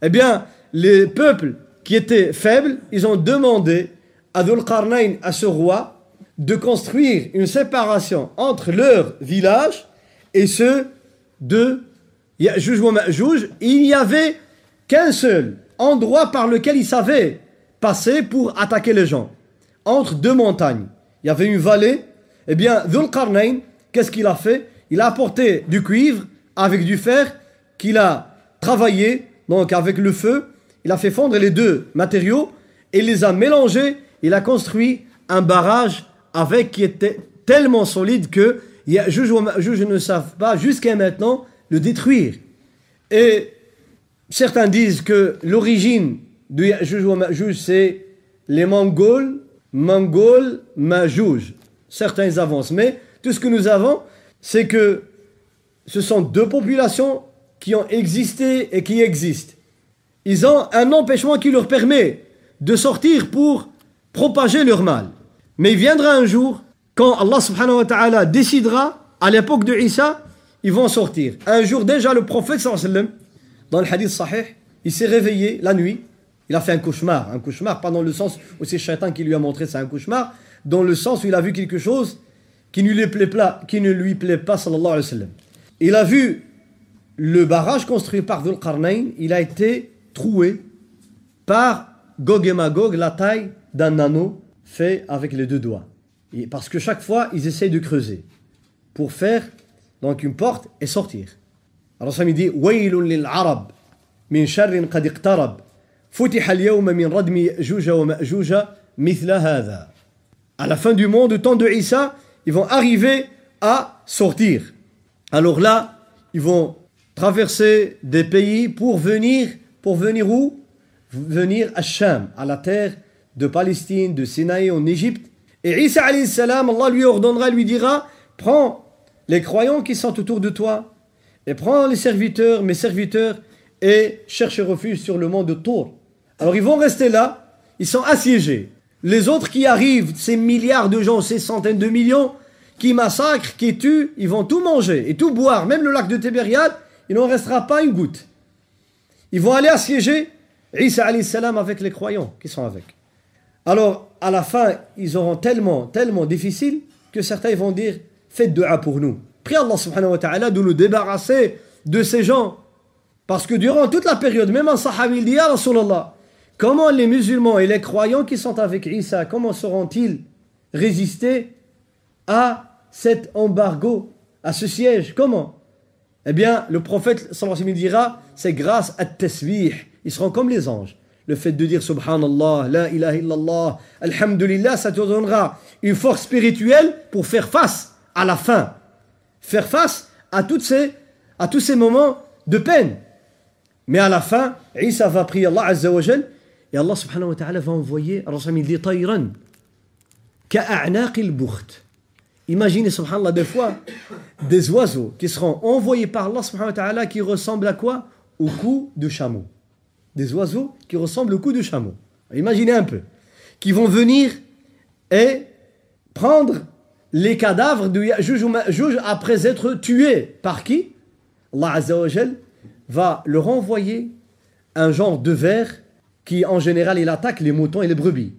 Eh bien, les peuples qui étaient faibles, ils ont demandé à Dhul Qarnayn, à ce roi, de construire une séparation entre leur village et ceux de Il n'y avait qu'un seul endroit par lequel ils savaient passer pour attaquer les gens. Entre deux montagnes. Il y avait une vallée. Eh bien, Dhul qu'est-ce qu'il a fait? Il a apporté du cuivre avec du fer qu'il a travaillé, donc avec le feu. Il a fait fondre les deux matériaux et les a mélangés il a construit un barrage avec qui était tellement solide que je ne savent pas jusqu'à maintenant le détruire. Et certains disent que l'origine de Ya'juj c'est les Mongols, Mongols, Majouj. Certains avancent. Mais tout ce que nous avons, c'est que ce sont deux populations qui ont existé et qui existent. Ils ont un empêchement qui leur permet de sortir pour propager leur mal. Mais il viendra un jour quand Allah subhanahu wa ta'ala décidera, à l'époque de Isa, ils vont sortir. Un jour déjà, le prophète dans le hadith sahih, il s'est réveillé la nuit, il a fait un cauchemar. Un cauchemar, pas dans le sens où c'est Shaitan qui lui a montré c'est un cauchemar, dans le sens où il a vu quelque chose qui ne lui plaît pas, qui ne lui plaît pas sallallahu alayhi wa sallam. Il a vu le barrage construit par Dhul il a été troué par Gog et Magog, la taille d'un anneau fait avec les deux doigts. Et parce que chaque fois, ils essayent de creuser pour faire donc une porte et sortir. Alors ça me dit. À la fin du monde, au temps de Isa, ils vont arriver à sortir. Alors là, ils vont traverser des pays pour venir pour venir où? Venir à Sham, à la terre de Palestine, de Sinaï en Égypte. Et Isa salam, Allah lui ordonnera, lui dira, prends les croyants qui sont autour de toi, et prends les serviteurs, mes serviteurs, et cherche refuge sur le mont de Tour. Alors ils vont rester là, ils sont assiégés. Les autres qui arrivent, ces milliards de gens, ces centaines de millions, qui massacrent, qui tuent, ils vont tout manger et tout boire, même le lac de Tibériade, il n'en restera pas une goutte. Ils vont aller assiéger Isa salam avec les croyants qui sont avec. Alors, à la fin, ils auront tellement, tellement difficile que certains vont dire Faites dua pour nous. Prie Allah subhanahu wa ta'ala de nous débarrasser de ces gens. Parce que durant toute la période, même un sahabi il dit Ya Rasulallah, comment les musulmans et les croyants qui sont avec Isa, comment sauront-ils résister à cet embargo, à ce siège? Comment? Eh bien, le prophète sallallahu alayhi dira c'est grâce à tasbih. Ils seront comme les anges. Le fait de dire Subhanallah, La ilaha illallah, Alhamdulillah, ça te donnera une force spirituelle pour faire face à la fin. Faire face à, toutes ces, à tous ces moments de peine. Mais à la fin, Isa va prier Allah Azza wa et Allah subhanahu wa ta'ala va envoyer, il dit Tayran. Imaginez, subhanallah, des fois, des oiseaux qui seront envoyés par Allah subhanahu wa ta'ala qui ressemblent à quoi? Au cou de chameau. Des oiseaux qui ressemblent au cou de chameau. Imaginez un peu. Qui vont venir et prendre les cadavres de Ya'juj après être tués. Par qui? Allah va leur envoyer un genre de ver qui, en général, il attaque les moutons et les brebis.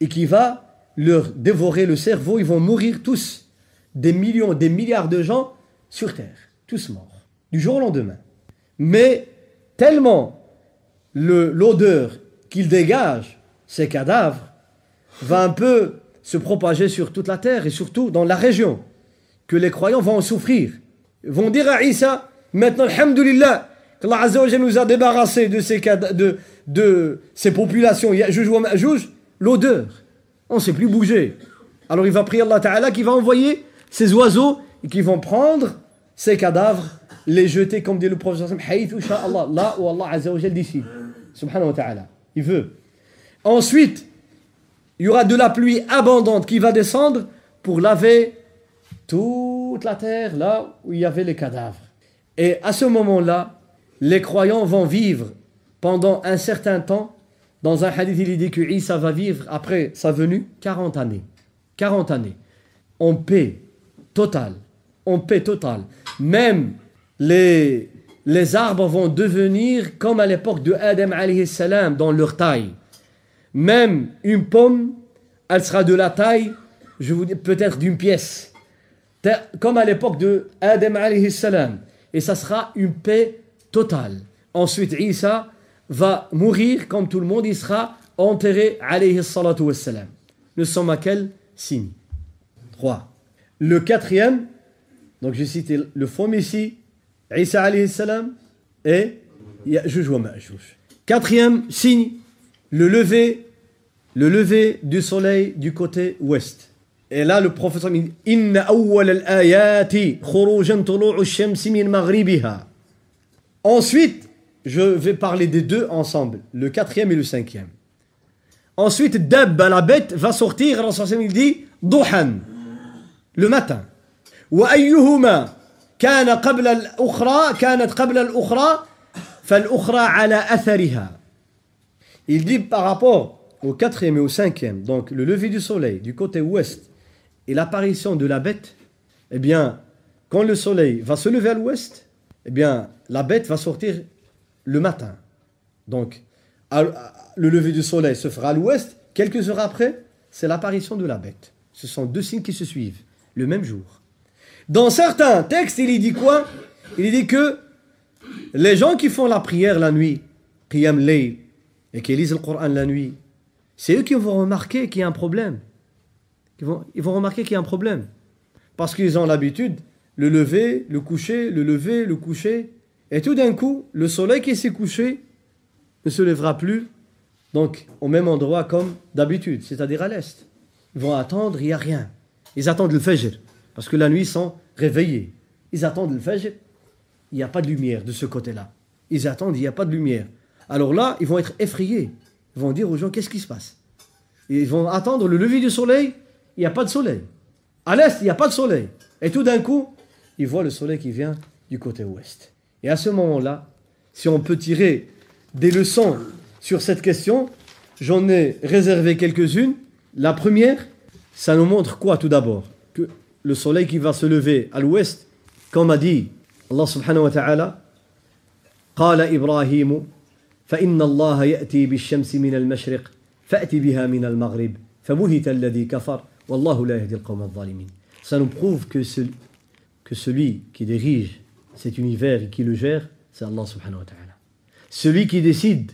Et qui va leur dévorer le cerveau. Ils vont mourir tous. Des millions, des milliards de gens sur Terre. Tous morts. Du jour au lendemain. Mais tellement l'odeur qu'ils dégagent, ces cadavres, va un peu se propager sur toute la terre et surtout dans la région, que les croyants vont en souffrir. Ils vont dire à Isa, maintenant, alhamdulillah, qu'Allah Azza nous a débarrassé de ces, de, de ces populations, juge l'odeur. On ne sait plus bouger. Alors il va prier Allah Ta'ala qui va envoyer ces oiseaux et qui vont prendre ces cadavres, les jeter, comme dit le prophète, là où Allah décide. Subhanahu wa ta'ala. Il veut. Ensuite, il y aura de la pluie abondante qui va descendre pour laver toute la terre là où il y avait les cadavres. Et à ce moment-là, les croyants vont vivre pendant un certain temps. Dans un hadith, il dit que Isa va vivre après sa venue 40 années. 40 années. En paix totale. En paix totale. Même les, les arbres vont devenir comme à l'époque de Adam alayhi salam dans leur taille. Même une pomme, elle sera de la taille, je vous dis peut-être d'une pièce. Comme à l'époque de Adam alayhi salam. Et ça sera une paix totale. Ensuite, Isa va mourir comme tout le monde, il sera enterré alayhi salatu wassalam. Nous sommes à quel signe? 3. Le quatrième, donc j'ai cité le faux Messie, Isa alayhi salam, et Ya'juj wa Quatrième signe, le lever, le lever du soleil du côté ouest. Et là, le professeur dit Inna awwal al-ayati khurujan shamsi min maghribiha. Ensuite, je vais parler des deux ensemble, le quatrième et le cinquième. Ensuite, Dab, la bête, va sortir, il dit Duhan, le matin. Wa qabla al-ukhra, fal-ukhra ala. Il dit par rapport au quatrième et au cinquième, donc le lever du soleil du côté ouest et l'apparition de la bête, eh bien, quand le soleil va se lever à l'ouest, eh bien, la bête va sortir le matin. Donc, le lever du soleil se fera à l'ouest, quelques heures après, c'est l'apparition de la bête. Ce sont deux signes qui se suivent, le même jour. Dans certains textes, il dit quoi? Il dit que les gens qui font la prière la nuit, Qiyam Layl, et qui lisent le Coran la nuit, c'est eux qui vont remarquer qu'il y a un problème. Ils vont, remarquer qu'il y a un problème. Parce qu'ils ont l'habitude, le lever, le coucher, le lever, le coucher. Et tout d'un coup, le soleil qui s'est couché ne se lèvera plus, donc au même endroit comme d'habitude, c'est-à-dire à, l'est. Ils vont attendre, il n'y a rien. Ils attendent le Fajr, parce que la nuit, ils sont réveillés. Ils attendent le Fajr, il n'y a pas de lumière de ce côté-là. Ils attendent, il n'y a pas de lumière Alors là, ils vont être effrayés. Ils vont dire aux gens, qu'est-ce qui se passe Ils vont attendre le lever du soleil, il n'y a pas de soleil. À l'est, il n'y a pas de soleil. Et tout d'un coup, ils voient le soleil qui vient du côté ouest. Et à ce moment-là, si on peut tirer des leçons sur cette question, j'en ai réservé quelques-unes. La première, ça nous montre quoi tout d'abord Que le soleil qui va se lever à l'ouest, comme a dit Allah subhanahu wa ta'ala, قال إبراهيم فإن الله يأتي بالشمس من المشرق فأتي بها من المغرب فبهت الذي كفر والله لا يهدي القوم الظالمين ça nous prouve que celui, que celui qui dirige cet univers et qui le gère c'est Allah subhanahu wa ta'ala celui qui décide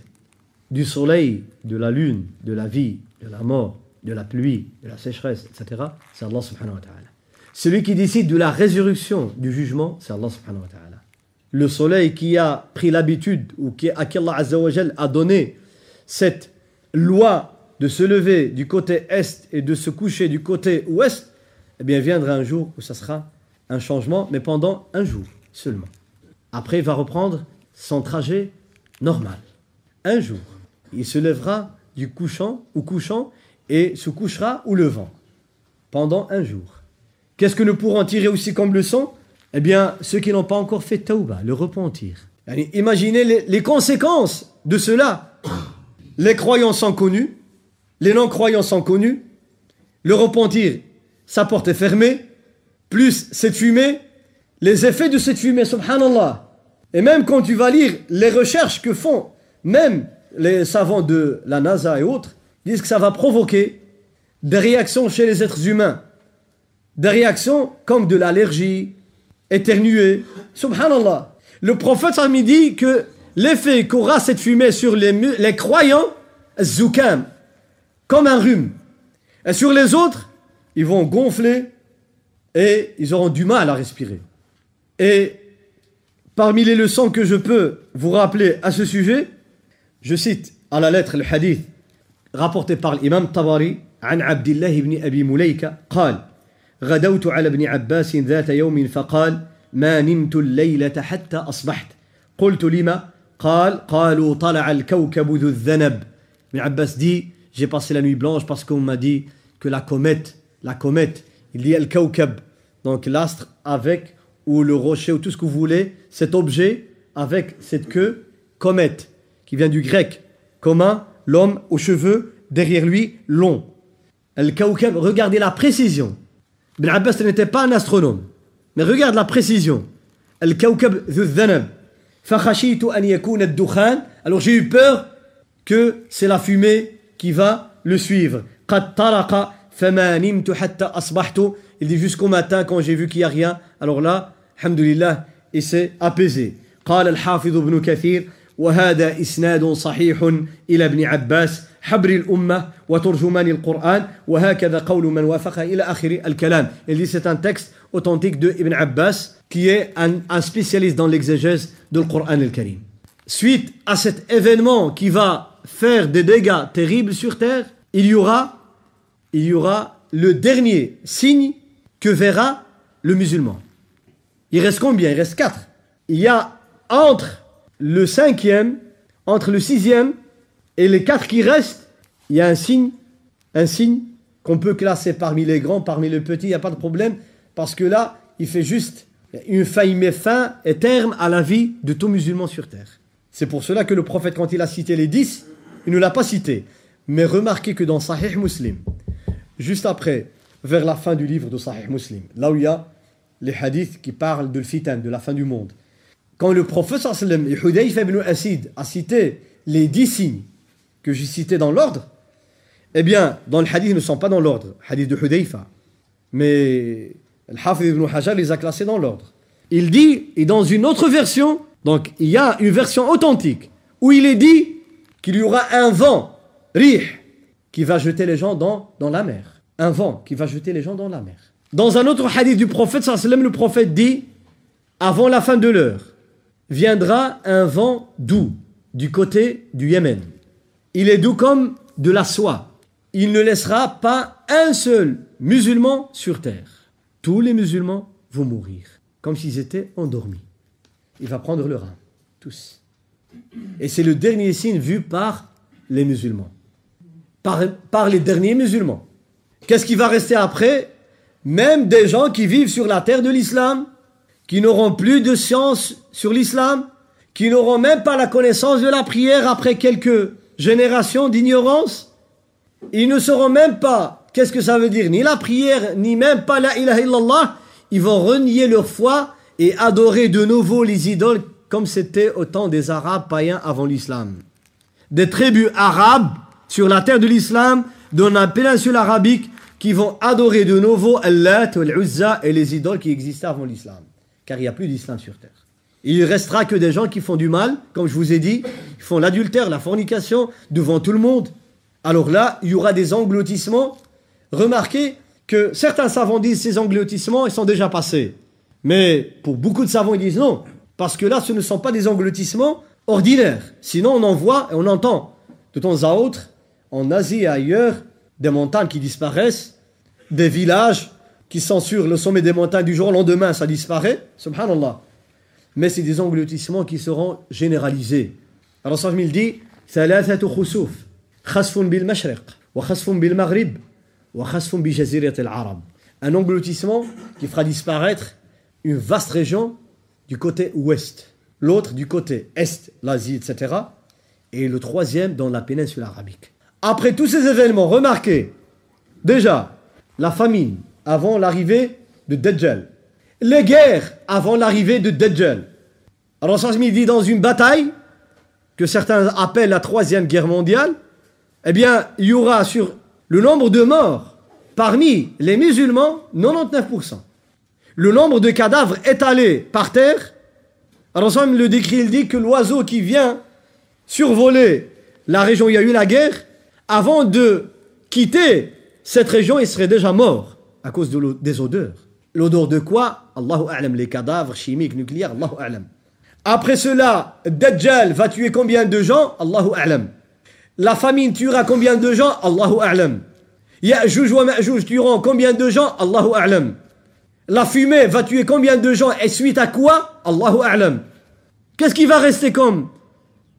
du soleil de la lune de la vie de la mort de la pluie de la sécheresse etc c'est Allah subhanahu wa ta'ala celui qui décide de la résurrection du jugement c'est Allah subhanahu wa ta'ala le soleil qui a pris l'habitude ou qui, à qui Allah a donné cette loi de se lever du côté est et de se coucher du côté ouest, eh bien viendra un jour où ça sera un changement, mais pendant un jour seulement. Après, il va reprendre son trajet normal. Un jour. Il se lèvera du couchant ou couchant et se couchera ou levant. Pendant un jour. Qu'est-ce que nous pourrons tirer aussi comme leçon? Eh bien, ceux qui n'ont pas encore fait tauba, le repentir. Imaginez les, conséquences de cela. Les croyants sont connus, les non-croyants sont connus, le repentir, sa porte est fermée, plus cette fumée, les effets de cette fumée, subhanallah. Et même quand tu vas lire les recherches que font même les savants de la NASA et autres, disent que ça va provoquer des réactions chez les êtres humains. Des réactions comme de l'allergie, éternuer. Subhanallah. Le prophète a dit que l'effet qu'aura cette fumée sur les, les croyants, zoukam, comme un rhume. Et sur les autres, ils vont gonfler et ils auront du mal à respirer. Et parmi les leçons que je peux vous rappeler à ce sujet, je cite à la lettre le hadith rapporté par l'imam Tabari عن عبد الله بن أبي مليكة قال غدوت على ابن عباس ذات يوم فقال ما نمت الليلة حتى أصبحت قلت لما قال قالوا طلع الكوكب ذو الذنب ابن عباس dit j'ai passé la nuit blanche parce qu'on m'a dit que la comète, la comète, il y a le kaukab, donc l'astre avec, ou le rocher, ou tout ce que vous voulez, cet objet avec cette queue, comète, qui vient du grec, commun, l'homme aux cheveux, derrière lui, long. El kaukab, regardez la précision. Ibn Abbas n'était pas un astronome, mais regarde la précision. Alors j'ai eu peur que c'est la fumée qui va le suivre. Il dit jusqu'au matin quand j'ai vu qu'il n'y a rien. Alors là, alhamdulillah, il s'est apaisé. قال الحافظ ابن كثير وهذا إسناد صحيح إلى ابن عباس حبر الأمة وترجمان القرآن وهكذا قول من وافق إلى آخر الكلام. Il dit c'est un texte authentique de Ibn Abbas qui est un, un spécialiste dans l'exégèse du Coran al-Karim. Suite à cet événement qui va faire des dégâts terribles sur terre, il y aura, il y aura le dernier signe que verra le musulman. Il reste combien Il reste quatre. Il y a entre le cinquième, entre le sixième et les quatre qui restent, il y a un signe, un signe qu'on peut classer parmi les grands, parmi les petits, il n'y a pas de problème, parce que là, il fait juste une fin, il met fin et terme à la vie de tout musulman sur terre. C'est pour cela que le prophète, quand il a cité les dix, il ne l'a pas cité. Mais remarquez que dans Sahih Muslim, juste après, vers la fin du livre de Sahih Muslim, là où il y a les hadiths qui parlent de fitan, de la fin du monde, quand le prophète Asid a cité les dix signes que j'ai cités dans l'ordre, eh bien, dans le hadith, ils ne sont pas dans l'ordre, hadith de Hudayfa, mais le Hafiz ibn Hajar les a classés dans l'ordre. Il dit, et dans une autre version, donc il y a une version authentique, où il est dit qu'il y aura un vent, rih, qui va jeter les gens dans, dans la mer. Un vent qui va jeter les gens dans la mer. Dans un autre hadith du prophète, le prophète dit, avant la fin de l'heure, viendra un vent doux du côté du Yémen. Il est doux comme de la soie. Il ne laissera pas un seul musulman sur terre. Tous les musulmans vont mourir, comme s'ils étaient endormis. Il va prendre leur âme, tous. Et c'est le dernier signe vu par les musulmans. Par, les derniers musulmans. Qu'est-ce qui va rester après? Même des gens qui vivent sur la terre de l'islam, qui n'auront plus de science sur l'islam, qui n'auront même pas la connaissance de la prière après quelques générations d'ignorance. Ils ne sauront même pas qu'est-ce que ça veut dire, ni la prière, ni même pas la ilaha illallah. Ils vont renier leur foi et adorer de nouveau les idoles comme c'était au temps des Arabes païens avant l'islam. Des tribus arabes sur la terre de l'islam dans la péninsule arabique qui vont adorer de nouveau Allah, Al-Uzza et les idoles qui existaient avant l'islam. Car il n'y a plus d'islam sur terre. Il ne restera que des gens qui font du mal, comme je vous ai dit, qui font l'adultère, la fornication devant tout le monde. Alors là, il y aura des engloutissements. Remarquez que certains savants disent ces engloutissements, ils sont déjà passés. Mais pour beaucoup de savants, ils disent non. Parce que là, ce ne sont pas des engloutissements ordinaires. Sinon, on en voit et on entend de temps à autre, en Asie et ailleurs, des montagnes qui disparaissent, des villages qui sont sur le sommet des montagnes du jour au lendemain, ça disparaît. Subhanallah. Mais c'est des engloutissements qui seront généralisés. Alors, ça, il dit, un engloutissement qui fera disparaître une vaste région du côté ouest, l'autre du côté est, l'Asie, etc. Et le troisième dans la péninsule arabique. Après tous ces événements, remarquez déjà la famine avant l'arrivée de Dajjal, les guerres avant l'arrivée de Dajjal. Alors ça dit dans une bataille que certains appellent la troisième guerre mondiale, eh bien, il y aura sur le nombre de morts parmi les musulmans 99%. Le nombre de cadavres étalés par terre, alors ça le décrit, il dit que l'oiseau qui vient survoler la région où il y a eu la guerre, avant de quitter cette région, il serait déjà mort à cause de des odeurs. L'odeur de quoi? Allahu A'lam, les cadavres chimiques, nucléaires, Allahu A'lam. Après cela, Dajjal va tuer combien de gens? Allahu A'lam. La famine tuera combien de gens? Allahu A'lam. Ya'juj wa Ma'juj tueront combien de gens? Allahu A'lam. La fumée va tuer combien de gens? Et suite à quoi? Allahu A'lam. Qu'est-ce qui va rester comme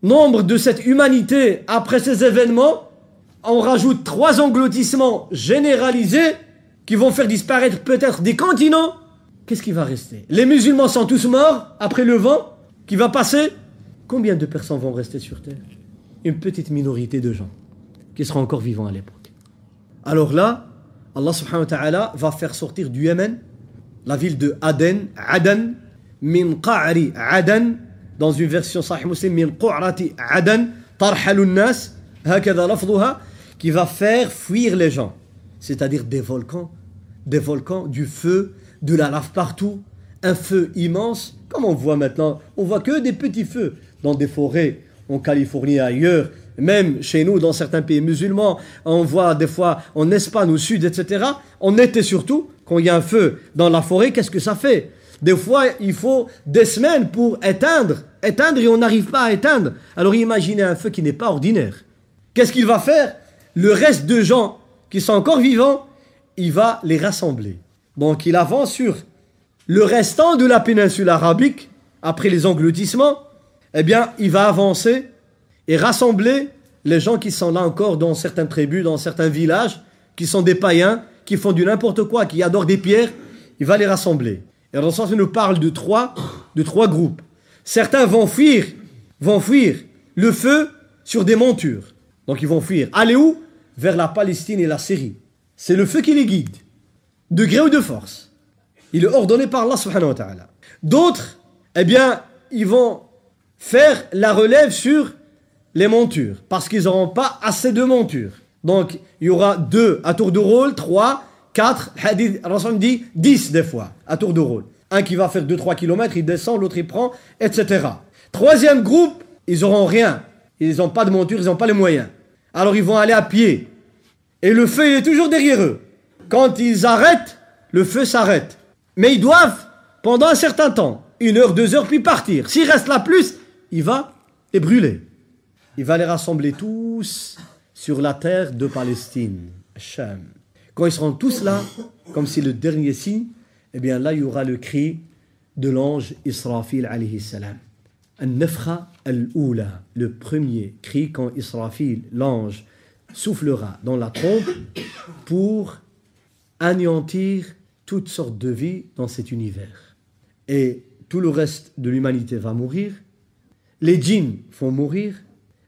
nombre de cette humanité après ces événements? On rajoute trois engloutissements généralisés qui vont faire disparaître peut-être des continents. Qu'est-ce qui va rester? Les musulmans sont tous morts après le vent qui va passer, combien de personnes vont rester sur Terre? Une petite minorité de gens qui seront encore vivants à l'époque. Alors là, Allah va faire sortir du Yémen la ville de Aden, Aden, min qa'ri Aden, dans une version sahih muslim, min qu'rati Aden, tarhalun nas, qui va faire fuir les gens. C'est-à-dire des volcans, des volcans, du feu, de la lave partout, un feu immense, comme on voit maintenant, on voit que des petits feux dans des forêts en Californie et ailleurs, même chez nous, dans certains pays musulmans, on voit des fois en Espagne, au sud, etc. En été surtout, quand il y a un feu dans la forêt, qu'est-ce que ça fait? Des fois, il faut des semaines pour éteindre, éteindre et on n'arrive pas à éteindre. Alors imaginez un feu qui n'est pas ordinaire. Qu'est-ce qu'il va faire? Le reste de gens qui sont encore vivants, il va les rassembler. Donc il avance sur le restant de la péninsule arabique, après les engloutissements, eh bien, il va avancer et rassembler les gens qui sont là encore dans certaines tribus, dans certains villages, qui sont des païens, qui font du n'importe quoi, qui adorent des pierres, il va les rassembler. Et dans ce sens, il nous parle de trois, de trois groupes. Certains vont fuir, vont fuir le feu sur des montures. Donc ils vont fuir. Aller où? Vers la Palestine et la Syrie. C'est le feu qui les guide, de gré ou de force. Il est ordonné par Allah. D'autres, eh bien, ils vont faire la relève sur les montures, parce qu'ils n'auront pas assez de montures. Donc, il y aura deux à tour de rôle, trois, quatre, hadith, dit dix des fois, à tour de rôle. Un qui va faire deux, trois kilomètres, il descend, l'autre il prend, etc. Troisième groupe, ils n'auront rien. Ils n'ont pas de monture, ils n'ont pas les moyens. Alors ils vont aller à pied. Et le feu, il est toujours derrière eux. Quand ils arrêtent, le feu s'arrête. Mais ils doivent, pendant un certain temps, une heure, deux heures, puis partir. S'il reste là plus, il va les brûler. Il va les rassembler tous sur la terre de Palestine. Quand ils seront tous là, comme c'est le dernier signe, eh bien là, il y aura le cri de l'ange Israfil alayhi salam. Le premier cri quand Israfil, l'ange, soufflera dans la trompe pour anéantir toutes sortes de vies dans cet univers. Et tout le reste de l'humanité va mourir, les djinns vont mourir,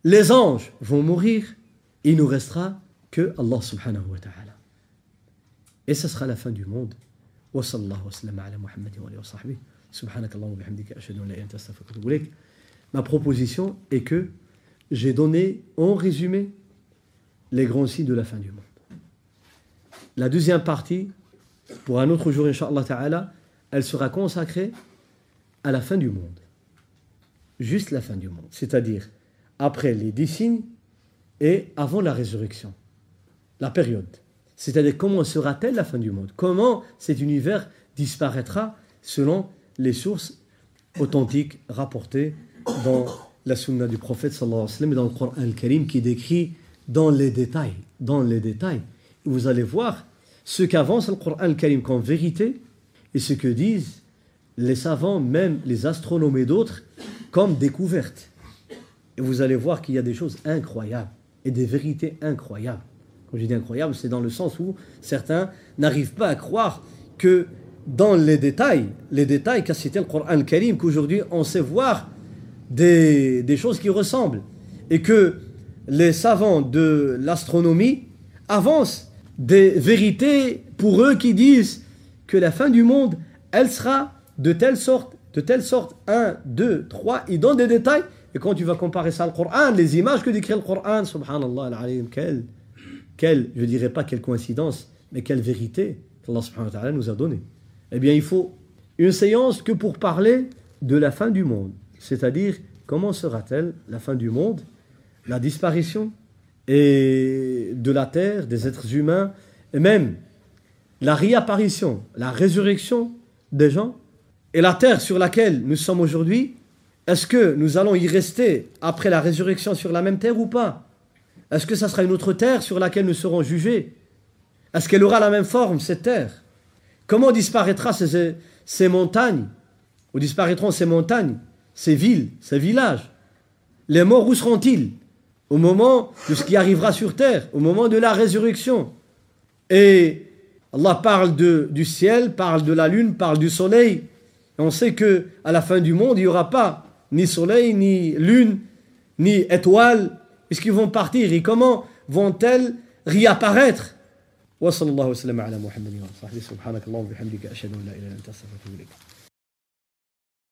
les anges vont mourir, il nous restera que Allah subhanahu wa ta'ala. Et ce sera la fin du monde. Wa Ma proposition est que j'ai donné en résumé les grands signes de la fin du monde. la deuxième partie, pour un autre jour, Inch'Allah Ta'ala, elle sera consacrée à la fin du monde. Juste la fin du monde. C'est-à-dire après les dix signes et avant la résurrection. La période. C'est-à-dire comment sera-t-elle la fin du monde? Comment cet univers disparaîtra selon les sources authentiques rapportées dans la sunna du prophète sallallahu alayhi wa sallam et dans le Coran al-Karim qui décrit dans les détails, dans les détails. Vous allez voir ce qu'avance le Coran al-Karim comme vérité et ce que disent les savants, même les astronomes et d'autres, comme découverte. Et vous allez voir qu'il y a des choses incroyables et des vérités incroyables. Quand je dis incroyable, c'est dans le sens où certains n'arrivent pas à croire que dans les détails, les détails qu'a cité le Coran Karim, qu'aujourd'hui on sait voir des, choses qui ressemblent. Et que les savants de l'astronomie avancent des vérités pour eux qui disent que la fin du monde, elle sera de telle sorte, de telle sorte, 1, 2, 3, ils donnent des détails. Et quand tu vas comparer ça au Coran, les images que décrit le Coran, subhanallah, al-alim, quelle, quelle, je dirais pas quelle coïncidence, mais quelle vérité qu'Allah subhanahu nous a donnée. Eh bien, il faut une séance que pour parler de la fin du monde. C'est-à-dire, comment sera-t-elle la fin du monde, la disparition et de la terre, des êtres humains, et même la réapparition, la résurrection des gens, et la terre sur laquelle nous sommes aujourd'hui, est-ce que nous allons y rester après la résurrection sur la même terre ou pas? Est-ce que ça sera une autre terre sur laquelle nous serons jugés? Est-ce qu'elle aura la même forme, cette terre? Comment disparaîtra ces, montagnes Où disparaîtront ces montagnes, ces villes, ces villages? Les morts, où seront-ils? Au moment de ce qui arrivera sur terre, au moment de la résurrection. Et Allah parle du ciel, parle de la lune, parle du soleil. On sait que à la fin du monde, il n'y aura pas ni soleil, ni lune, ni étoile, puisqu'ils vont partir. Et comment vont-elles réapparaître? وصلى الله وسلم على محمد وصحبه. سبحانك اللهم وبحمدك أشهد أن لا إله إلا أنت أستغفرك وأتوب إليك.